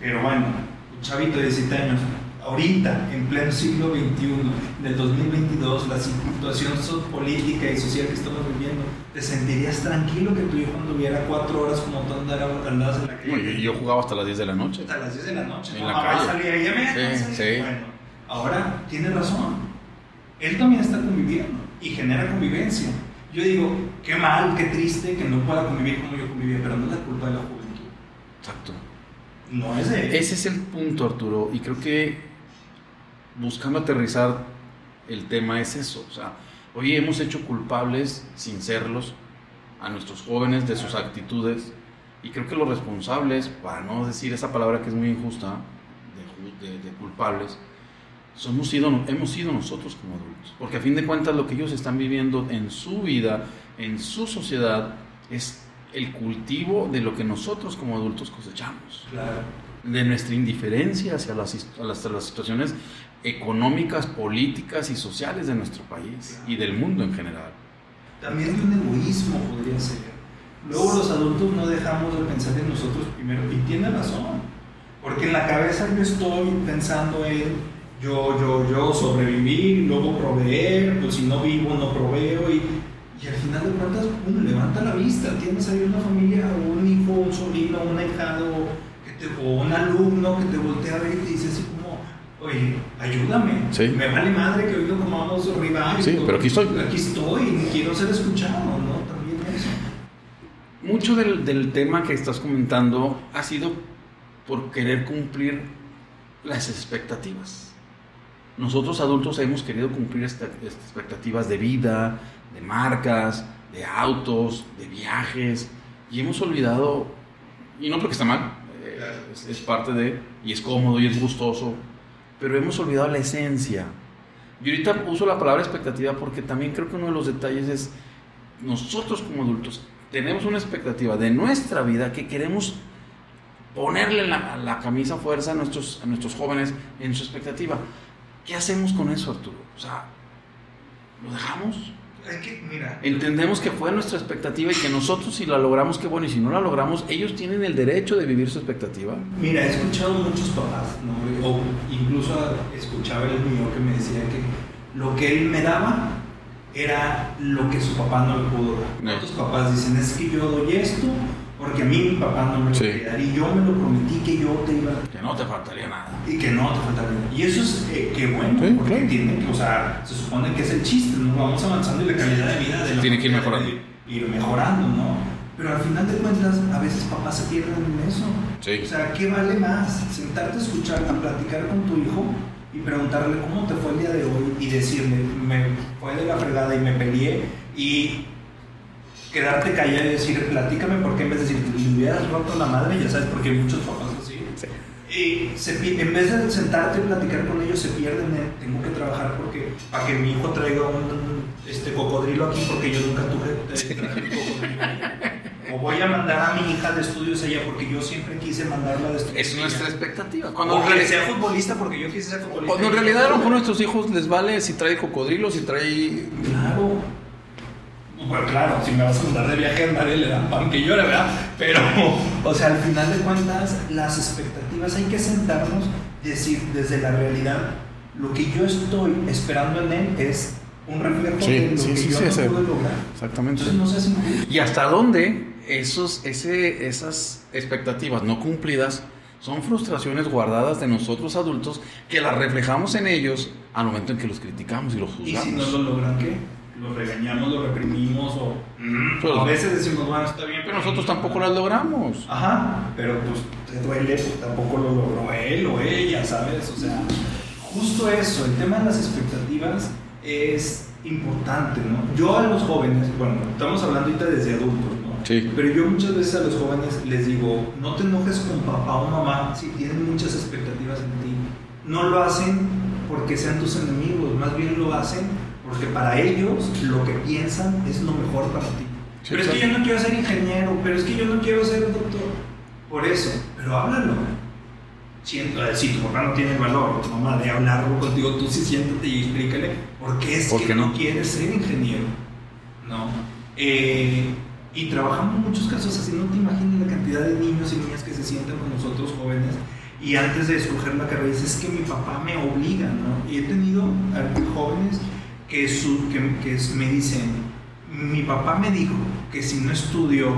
Pero bueno, un chavito de 17 años, ahorita, en pleno siglo XXI, del 2022, la situación política y social que estamos viviendo, ¿te sentirías tranquilo que tu hijo anduviera cuatro horas como tú andabas en la calle? yo, jugaba hasta las 10 de la noche. Hasta las 10 de la noche. En la calle. salía y ya me sí, sí. Bueno, ahora tiene razón. Él también está conviviendo y genera convivencia. Yo digo, qué mal, qué triste que no pueda convivir como yo convivía, pero no es la culpa de la juventud. Exacto. No es de Ese es el punto, Arturo, y creo que buscando aterrizar el tema es eso. O sea, hoy hemos hecho culpables, sin serlos, a nuestros jóvenes de sus actitudes, y creo que los responsables, para no decir esa palabra que es muy injusta, de culpables, somos sido, hemos sido nosotros como adultos. Porque a fin de cuentas lo que ellos están viviendo en su vida, en su sociedad, es el cultivo de lo que nosotros como adultos cosechamos. De nuestra indiferencia hacia las, las, situaciones económicas, políticas y sociales de nuestro país y del mundo en general. También de un egoísmo podría ser. Luego los adultos no dejamos de pensar en nosotros primero y tiene razón. Porque en la cabeza yo estoy pensando en yo, yo, yo sobrevivir, luego proveer, pues si no vivo no proveo y, y al final de cuentas uno levanta la vista, tienes ahí una familia, un hijo, un sobrino, un ahijado, que te, o un alumno que te voltea a ver y te dice así como, oye, ayúdame, me vale madre que hoy no comamos ribeye, sí, pero aquí estoy. Aquí estoy, y quiero ser escuchado, ¿no? También eso. Mucho del, del tema que estás comentando ha sido por querer cumplir las expectativas nosotros adultos hemos querido cumplir estas expectativas de vida, de marcas, de autos, de viajes, y hemos olvidado, y no porque está mal, eh, es, parte de, y es cómodo y es gustoso, pero hemos olvidado la esencia. Y ahorita uso la palabra expectativa porque también creo que uno de los detalles es, nosotros como adultos tenemos una expectativa de nuestra vida que queremos ponerle la, la camisa fuerza a nuestros, a nuestros jóvenes en su expectativa. ¿Qué hacemos con eso, Arturo? O sea, ¿lo dejamos? que, mira, Entendemos que fue nuestra expectativa y que nosotros si la logramos, qué bueno, y si no la logramos, ellos tienen el derecho de vivir su expectativa. Mira, he escuchado muchos papás, ¿no? o incluso escuchaba el mío que me decía que lo que él me daba era lo que su papá no le pudo dar. Otros papás dicen, es que yo doy esto porque a mí mi papá no me lo quería dar y yo me lo prometí que yo te iba a... Que no te faltaría nada. Y que no te faltaría nada. Y eso es eh, que bueno, porque tiene o sea, se supone que es el chiste, ¿no? Vamos avanzando y la calidad de vida de la Tiene que ir mejorando. Ir mejorando, ¿no? Pero al final de cuentas, a veces papás se pierden en eso. Sí. O sea, ¿qué vale más? Sentarte a escuchar, a platicar con tu hijo y preguntarle cómo te fue el día de hoy y decirle, me fue de la fregada y me peleé y quedarte callado y decir, platícame por qué en vez de decir, si hubieras roto la madre, ya sabes, porque muchos papás así. Y en vez de sentarte y platicar con ellos, se pierden tengo que trabajar porque para que mi hijo traiga un este, cocodrilo aquí porque yo nunca tuve eh, cocodrilo. O voy a mandar a mi hija de estudios allá porque yo siempre quise mandarla de estudios. Es nuestra expectativa. Cuando o que sea futbolista porque yo quise ser futbolista. Cuando en realidad a lo mejor nuestros hijos les vale si trae cocodrilo, si trae... Claro. Bueno, claro, si me vas a mandar de viaje a nadie le da pan que llore, ¿verdad? Pero, o sea, al final de cuentas, las expectativas hay que sentarnos y decir desde la realidad, lo que yo estoy esperando en él es un reflejo de lo que yo no puedo lograr. Exactamente. Entonces no ¿Y hasta dónde esos, ese, esas expectativas no cumplidas son frustraciones guardadas de nosotros adultos que las reflejamos en ellos al momento en que los criticamos y los juzgamos? ¿Y si no lo logran qué? Lo regañamos, lo reprimimos o, mm, a veces decimos, bueno, está bien, pero nosotros tampoco las logramos. Ajá, pero pues te duele, pues tampoco lo logró él o ella, ¿sabes? O sea, justo eso, el tema de las expectativas es importante, ¿no? Yo a los jóvenes, bueno, estamos hablando ahorita desde adultos, ¿no? Sí. Pero yo muchas veces a los jóvenes les digo, no te enojes con papá o mamá si tienen muchas expectativas en ti. No lo hacen porque sean tus enemigos, más bien lo hacen porque para ellos lo que piensan es lo mejor para ti. pero es que yo no quiero ser ingeniero, pero es que yo no quiero ser doctor. Por eso, pero háblalo. Si, si tu papá no tiene el valor, tu mamá, de hablarlo contigo, tú sí siéntate y explícale por qué es que no? quieres ser ingeniero. ¿No? Eh, y trabajamos en muchos casos así, no te imaginas la cantidad de niños y niñas que se sientan con nosotros jóvenes y antes de escoger la carrera dices, es que mi papá me obliga, ¿no? Y he tenido jóvenes que, su, que, me dicen, mi papá me dijo que si no estudio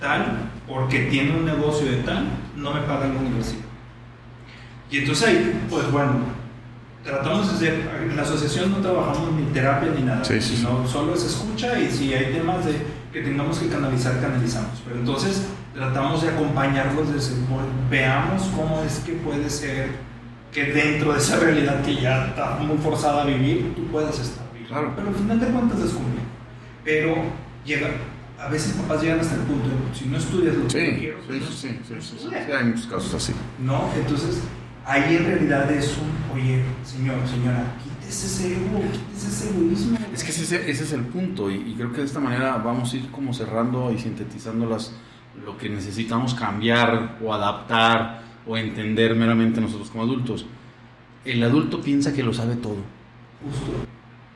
tal, porque tiene un negocio de tal, no me paga la universidad. Y entonces ahí, pues bueno, tratamos de en la asociación no trabajamos ni terapia ni nada, sino solo se escucha y si hay temas de, que tengamos que canalizar, canalizamos. Pero entonces tratamos de acompañarlos, de veamos cómo es que puede ser que dentro de esa realidad que ya está muy forzada a vivir, tú puedas estar Claro. Pero al final de cuentas es Pero llega, a veces papás llegan hasta el punto de, si no estudias lo que quiero, sí, sí, sí, sí, sí, hay muchos casos así. No, entonces ahí en realidad es un, oye, señor, señora, quítese ese ego, quítese ese egoísmo. Es que ese, ese es el punto y, creo que de esta manera vamos a ir como cerrando y sintetizando las, lo que necesitamos cambiar o adaptar o entender meramente nosotros como adultos. El adulto piensa que lo sabe todo. Justo.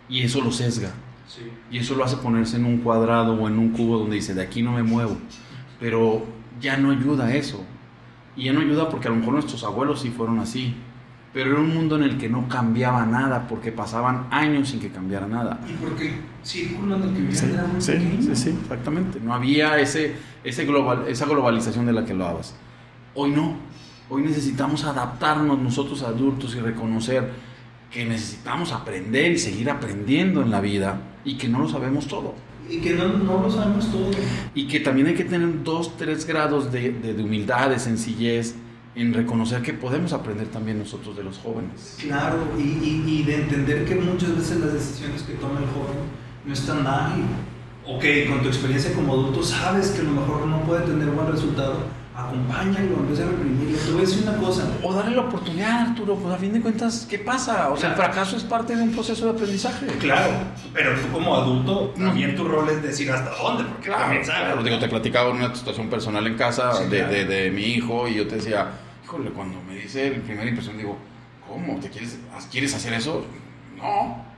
Y eso lo sesga. Y eso lo hace ponerse en un cuadrado o en un cubo donde dice, de aquí no me muevo. Pero ya no ayuda eso. Y ya no ayuda porque a lo mejor nuestros abuelos sí fueron así. Pero era un mundo en el que no cambiaba nada, porque pasaban años sin que cambiara nada. Y porque el círculo en el que vivían era muy sí, Sí, sí, exactamente. No había ese, ese global, esa globalización de la que hablabas. Hoy no. Hoy necesitamos adaptarnos nosotros adultos y reconocer que necesitamos aprender y seguir aprendiendo en la vida y que no lo sabemos todo. Y que no, no lo sabemos todo. Y que también hay que tener dos, tres grados de, de, humildad, de sencillez en reconocer que podemos aprender también nosotros de los jóvenes. Claro, y, y, y, de entender que muchas veces las decisiones que toma el joven no están mal. Ok, con tu experiencia como adulto sabes que a lo mejor no puede tener buen resultado, acompáñalo vez de reprimirlo. Te voy a decir una cosa. O darle la oportunidad, Arturo, pues a fin de cuentas, ¿qué pasa? O sea, el fracaso es parte de un proceso de aprendizaje. Claro, pero tú como adulto, también tu rol es decir hasta dónde, porque claro, claro. Digo, te platicaba una situación personal en casa de, de, de, mi hijo y yo te decía, híjole, cuando me dice la primera impresión, digo, ¿cómo? ¿Te quieres, quieres hacer eso? No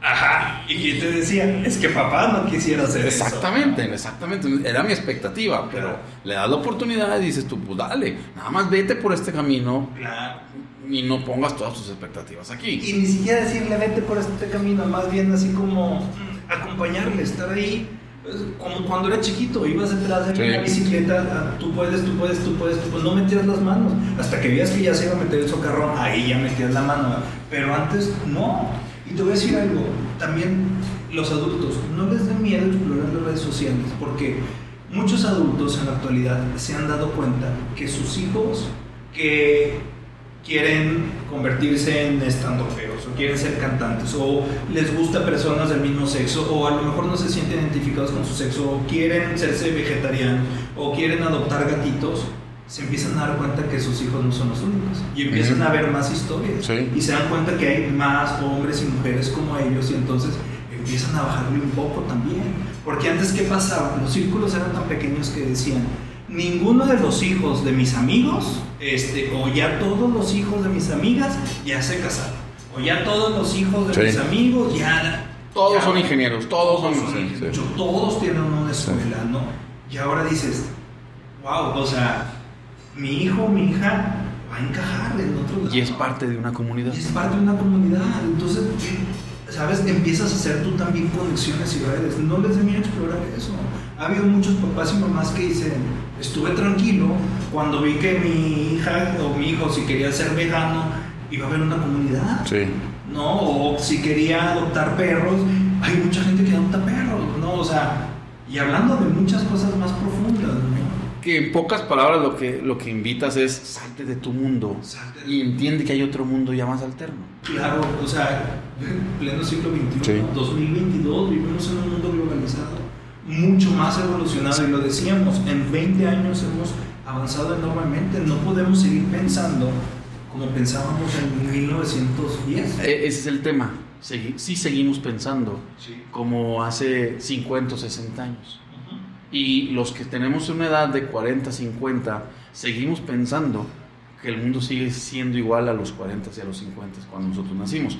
Ajá. ¿Y quién te decía? Es que papá no quisiera hacer exactamente, eso. Exactamente, exactamente. Era mi expectativa, pero le das la oportunidad y dices tú, pues dale, nada más vete por este camino. Claro. Y no pongas todas tus expectativas aquí. Y ni siquiera decirle vete por este camino, más bien así como mm, acompañarle, estar ahí. Pues, como cuando era chiquito, ibas detrás de una bicicleta, ah, tú puedes, tú puedes, tú puedes, pues no metías las manos. Hasta que veías que ya se iba a meter el socarrón, ahí ya metías la mano. Pero antes, no y te voy a decir algo, también los adultos, no les dé miedo explorar las redes sociales, porque muchos adultos en la actualidad se han dado cuenta que sus hijos que quieren convertirse en estandoperos o quieren ser cantantes o les gusta personas del mismo sexo o a lo mejor no se sienten identificados con su sexo o quieren serse vegetarianos o quieren adoptar gatitos, se empiezan a dar cuenta que sus hijos no son los únicos y empiezan a ver más historias y se dan cuenta que hay más hombres y mujeres como ellos y entonces empiezan a bajarle un poco también. Porque antes, ¿qué pasaba? Los círculos eran tan pequeños que decían, ninguno de los hijos de mis amigos, este, o ya todos los hijos de mis amigas ya se casaron, o ya todos los hijos de mis amigos ya... Todos son ingenieros, todos, son, ingenieros. Todos tienen una escuela, ¿no? Y ahora dices, wow, o sea, mi hijo, mi hija va a encajar en otro lado. Y es parte de una comunidad. Y es parte de una comunidad. Entonces, ¿sabes? Empiezas a hacer tú también conexiones y redes. No les de explorar eso. Ha habido muchos papás y mamás que dicen, estuve tranquilo cuando vi que mi hija o mi hijo, si quería ser vegano, iba a haber una comunidad. Sí. ¿No? O si quería adoptar perros, hay mucha gente que adopta perros, ¿no? O sea, y hablando de muchas cosas más profundas, ¿no? Que en pocas palabras lo que, lo que invitas es salte de tu mundo y entiende que hay otro mundo ya más alterno. Claro, o sea, en pleno siglo XXI, 2022, vivimos en un mundo globalizado, mucho más evolucionado y lo decíamos, en 20 años hemos avanzado enormemente, no podemos seguir pensando como pensábamos en 1910. E, ese es el tema. Sí, seguimos pensando como hace 50 o 60 años. Y los que tenemos una edad de 40, 50, seguimos pensando que el mundo sigue siendo igual a los 40 y a los 50 cuando nosotros nacimos.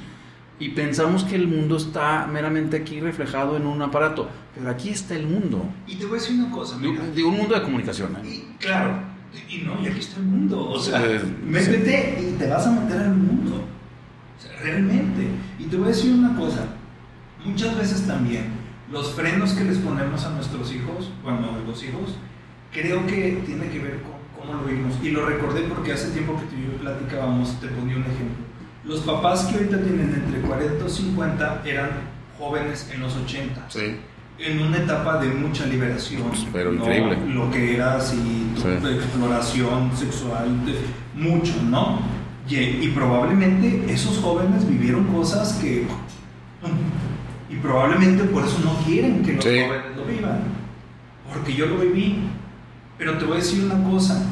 Y pensamos que el mundo está meramente aquí reflejado en un aparato, pero aquí está el mundo. Y te voy a decir una cosa, mira. De, un mundo de comunicación. ¿eh? Y, claro, y no, y aquí está el mundo. O sea, métete y te vas a meter al mundo. O sea, realmente. Y te voy a decir una cosa, muchas veces también los frenos que les ponemos a nuestros hijos, bueno, a los hijos, creo que tiene que ver con cómo lo vimos. Y lo recordé porque hace tiempo que tú y yo platicábamos, te ponía un ejemplo. Los papás que ahorita tienen entre 40 o 50 eran jóvenes en los 80. Sí. En una etapa de mucha liberación. Pues, pero increíble. Lo que era así, exploración sexual, mucho, ¿no? Y, y, probablemente esos jóvenes vivieron cosas que. Y probablemente por eso no quieren que los jóvenes lo vivan. Porque yo lo viví. Pero te voy a decir una cosa,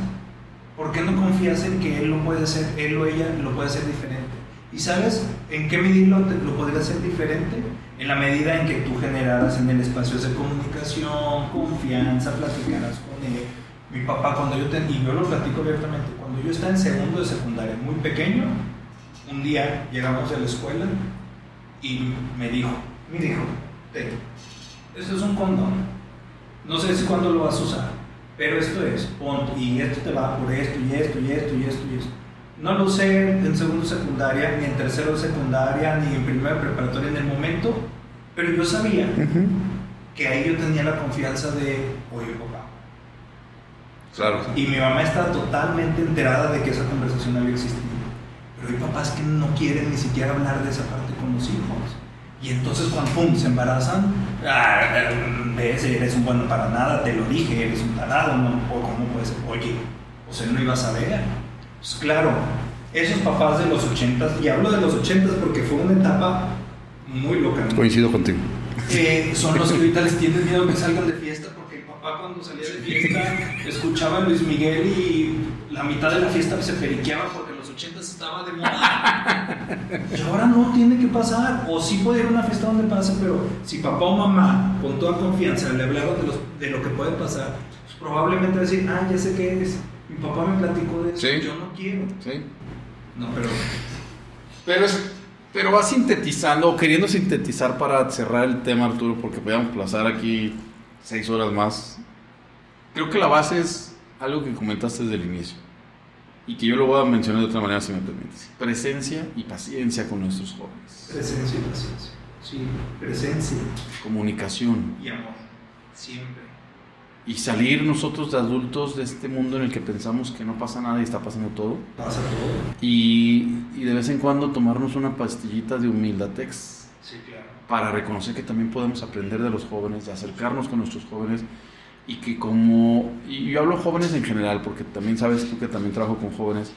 ¿por qué no confías en que él lo puede hacer, él o ella lo puede hacer diferente? ¿Y sabes en qué medida lo, lo podría hacer diferente? En la medida en que tú generaras en el espacio de comunicación, confianza, platicaras con él. Mi papá, cuando yo, te, y yo lo platico abiertamente, cuando yo estaba en segundo de secundaria, muy pequeño, un día llegamos a la escuela y me dijo, mi hijo, te, esto es un condón, no sé si cuándo lo vas a usar pero esto es, ponte, y esto te va por esto, y esto, y esto, y esto, y esto. No lo sé en segundo secundaria, ni en tercero secundaria, ni en primera preparatoria en el momento, pero yo sabía que ahí yo tenía la confianza de, oye, papá. Claro. Y mi mamá está totalmente enterada de que esa conversación había existido. Pero hay papás que no quieren ni siquiera hablar de esa parte con los hijos. Y entonces cuando pum, se embarazan, ah, ves, eres un bueno para nada, te lo dije, eres un tarado, ¿no? O cómo puede ser, oye, o sea, no ibas a ver. Pues claro, esos papás de los ochentas, y hablo de los ochentas porque fue una etapa muy loca. Coincido contigo. Eh, son los que ahorita les tienen miedo que salgan de fiesta porque el papá cuando salía de fiesta escuchaba a Luis Miguel y la mitad de la fiesta se periqueaba en los ochentas estaba de moda. Y ahora no tiene que pasar. O sí puede ir a una fiesta donde pase, pero si papá o mamá con toda confianza le hablaron de, los, de lo que puede pasar, pues probablemente va a decir, ah, ya sé qué es. Mi papá me platicó de eso, yo no quiero. Sí. No, pero... Pero pero va sintetizando, o queriendo sintetizar para cerrar el tema, Arturo, porque podíamos pasar aquí seis horas más. Creo que la base es algo que comentaste desde el inicio y que yo lo voy a mencionar de otra manera si me permites. Presencia y paciencia con nuestros jóvenes. Presencia y paciencia. Sí, presencia. Comunicación. Y amor. Siempre. Y salir nosotros de adultos de este mundo en el que pensamos que no pasa nada y está pasando todo. Pasa todo. Y, y de vez en cuando tomarnos una pastillita de humildatex. Sí, claro. Para reconocer que también podemos aprender de los jóvenes, de acercarnos con nuestros jóvenes y que como, y yo hablo jóvenes en general, porque también sabes tú que también trabajo con jóvenes,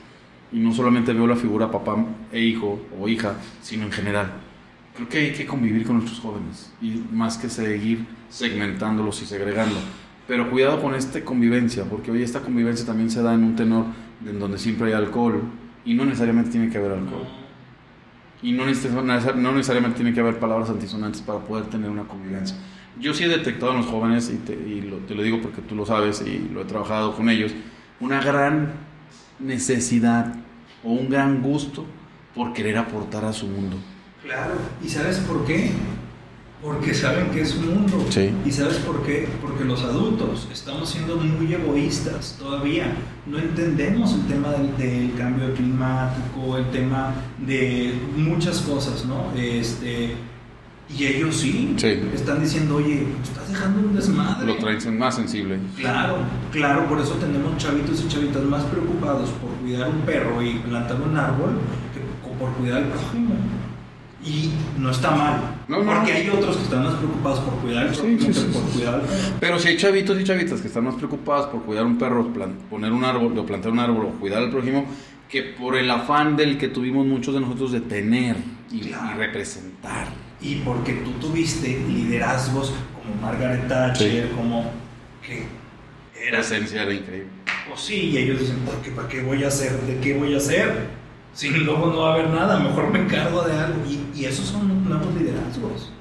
y no solamente veo la figura papá e hijo o hija, sino en general. Creo que hay que convivir con nuestros jóvenes, y más que seguir segmentándolos y segregando. Pero cuidado con esta convivencia, porque hoy esta convivencia también se da en un tenor en donde siempre hay alcohol, y no necesariamente tiene que haber alcohol. Y no, no necesariamente tiene que haber palabras antisonantes para poder tener una convivencia yo sí he detectado en los jóvenes, y, te, lo, te, lo, digo porque tú lo sabes y lo he trabajado con ellos, una gran necesidad o un gran gusto por querer aportar a su mundo. Claro, ¿y sabes por qué? Porque saben que es un mundo. Sí. ¿Y sabes por qué? Porque los adultos estamos siendo muy egoístas todavía. No entendemos el tema del, del, cambio climático, el tema de muchas cosas, ¿no? Este, y ellos sí, están diciendo, oye, estás dejando un desmadre. Lo traen más sensible. Claro, claro, por eso tenemos chavitos y chavitas más preocupados por cuidar un perro y plantar un árbol que por cuidar al prójimo. Y no está mal, no, no, porque hay otros que están más preocupados por cuidar al prójimo que por cuidar al perro. Pero si hay chavitos y chavitas que están más preocupados por cuidar un perro, poner un árbol, o plantar un árbol o cuidar al prójimo, que por el afán del que tuvimos muchos de nosotros de tener y, y representar y porque tú tuviste liderazgos como Margaret Thatcher, como que era esencia era increíble. O sí, y ellos dicen, ¿por qué, ¿para qué voy a hacer? ¿De qué voy a hacer? Sin lobo no va a haber nada, mejor me encargo de algo. Y, y esos son nuevos liderazgos.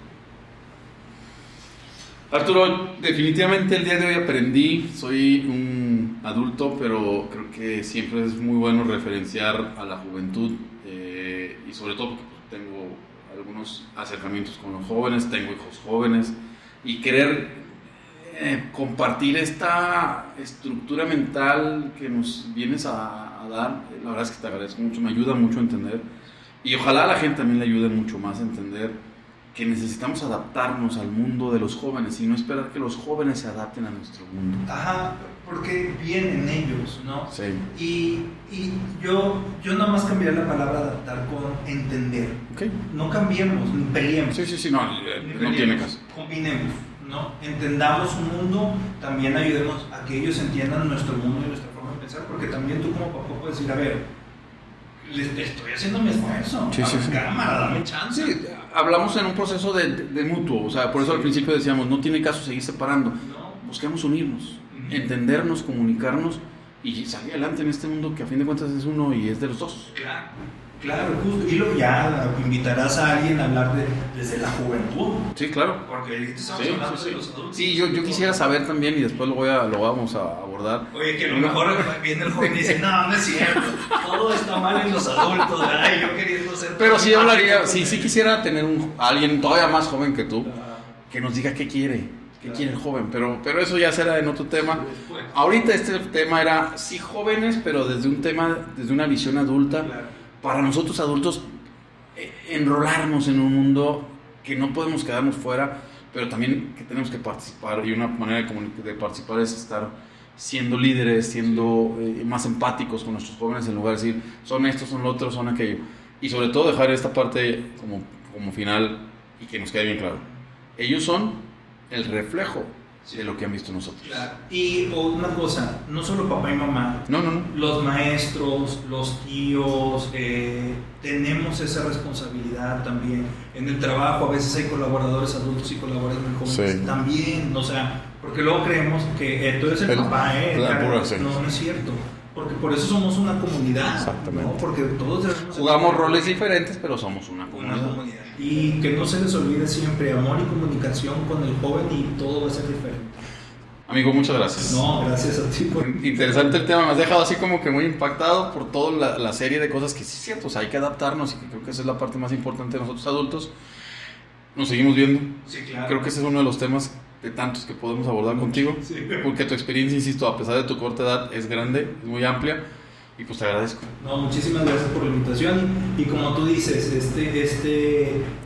Arturo, definitivamente el día de hoy aprendí, soy un adulto, pero creo que siempre es muy bueno referenciar a la juventud eh, y sobre todo porque pues, acercamientos con los jóvenes, tengo hijos jóvenes y querer eh, compartir esta estructura mental que nos vienes a, dar, la verdad es que te agradezco mucho, me ayuda mucho a entender y ojalá la gente también le ayude mucho más a entender que necesitamos adaptarnos al mundo de los jóvenes y no esperar que los jóvenes se adapten a nuestro mundo. Ajá, porque vienen ellos, ¿no? Sí. Y, y yo, yo nada más cambiaría la palabra adaptar con entender. Ok. No cambiemos, ni peleemos. Sí, sí, sí, no, eh, no tiene caso. Combinemos, ¿no? Entendamos un mundo, también ayudemos a que ellos entiendan nuestro mundo y nuestra forma de pensar, porque también tú como papá puedes decir, a ver, le estoy haciendo mi esfuerzo. Sí, sí, sí. Cámara, dame chance. Sí, hablamos en un proceso de, de- de mutuo, o sea, por eso al principio decíamos, no tiene caso seguir separando, ¿No? busquemos unirnos, entendernos, comunicarnos y salir adelante en este mundo que a fin de cuentas es uno y es de los dos. Claro, claro, justo. Y luego ya invitarás a alguien a hablar de, desde la juventud. Sí, claro. Porque estamos Sí, hablando sí, de los adultos. Sí, yo, yo quisiera saber también y después lo, voy a, lo vamos a abordar. Oye, que a lo mejor viene el joven y dice, no, no es cierto, todo está mal en los adultos, ¿verdad? Y yo queriendo ser... Pero sí hablaría, sí, sí quisiera tener un, a alguien todavía más joven que tú que nos diga qué quiere, qué quiere el joven, pero, pero eso ya será en otro tema. Ahorita este tema era, sí, jóvenes, pero desde un tema, desde una visión adulta, Claro. Para nosotros adultos, eh, enrolarnos en un mundo que no podemos quedarnos fuera, pero también que tenemos que participar, y una manera de, de participar es estar siendo líderes, siendo eh, más empáticos con nuestros jóvenes, en lugar de decir, son estos, son lo otro, son aquello. Y sobre todo dejar esta parte como, como final y que nos quede bien claro. Ellos son el reflejo de lo que han visto nosotros. Claro. Y una cosa, no solo papá y mamá, No, no, no. los maestros, los tíos, eh, tenemos esa responsabilidad también. En el trabajo a veces hay colaboradores adultos y colaboradores muy jóvenes Sí. también, o sea, porque luego creemos que eh, tú eres el, El- papá, ¿eh? pura, sí. No, no es cierto. Porque por eso somos una comunidad. Exactamente. ¿no? Porque todos Jugamos roles diferentes, pero somos una una comunidad. comunidad. Y que no se les olvide siempre amor y comunicación con el joven y todo va a ser diferente. Amigo, muchas gracias. No, gracias a ti por Interesante el tema, me has dejado así como que muy impactado por toda la, la serie de cosas que sí es cierto, o sea, hay que adaptarnos y que creo que esa es la parte más importante de nosotros adultos. Nos seguimos viendo. Sí, claro. Creo que ese es uno de los temas de tantos que podemos abordar contigo, Sí. porque tu experiencia, insisto, a pesar de tu corta edad, es grande, es muy amplia y pues te agradezco. No, muchísimas gracias por la invitación y como tú dices, este, este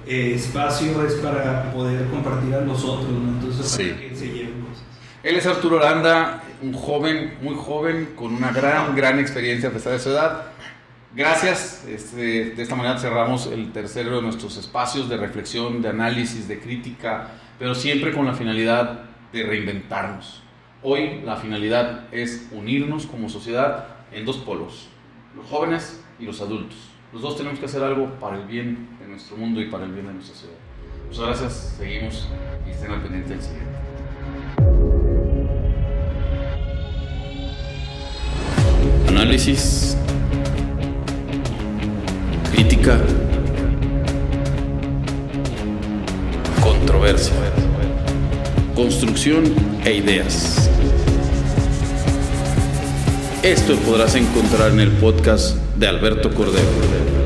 eh, espacio es para poder compartir a los otros, ¿no? Entonces Sí. para que se lleven cosas. Él es Arturo Aranda, un joven, muy joven, con una gran, gran experiencia a pesar de su edad. Gracias. Este, de esta manera cerramos el tercero de nuestros espacios de reflexión, de análisis, de crítica, pero siempre con la finalidad de reinventarnos. Hoy la finalidad es unirnos como sociedad en dos polos, los jóvenes y los adultos. Los dos tenemos que hacer algo para el bien de nuestro mundo y para el bien de nuestra sociedad. Muchas gracias, seguimos y estén al pendiente del siguiente. Análisis. Crítica. Controversia. Construcción e ideas. Esto podrás encontrar en el podcast de Alberto Cordero.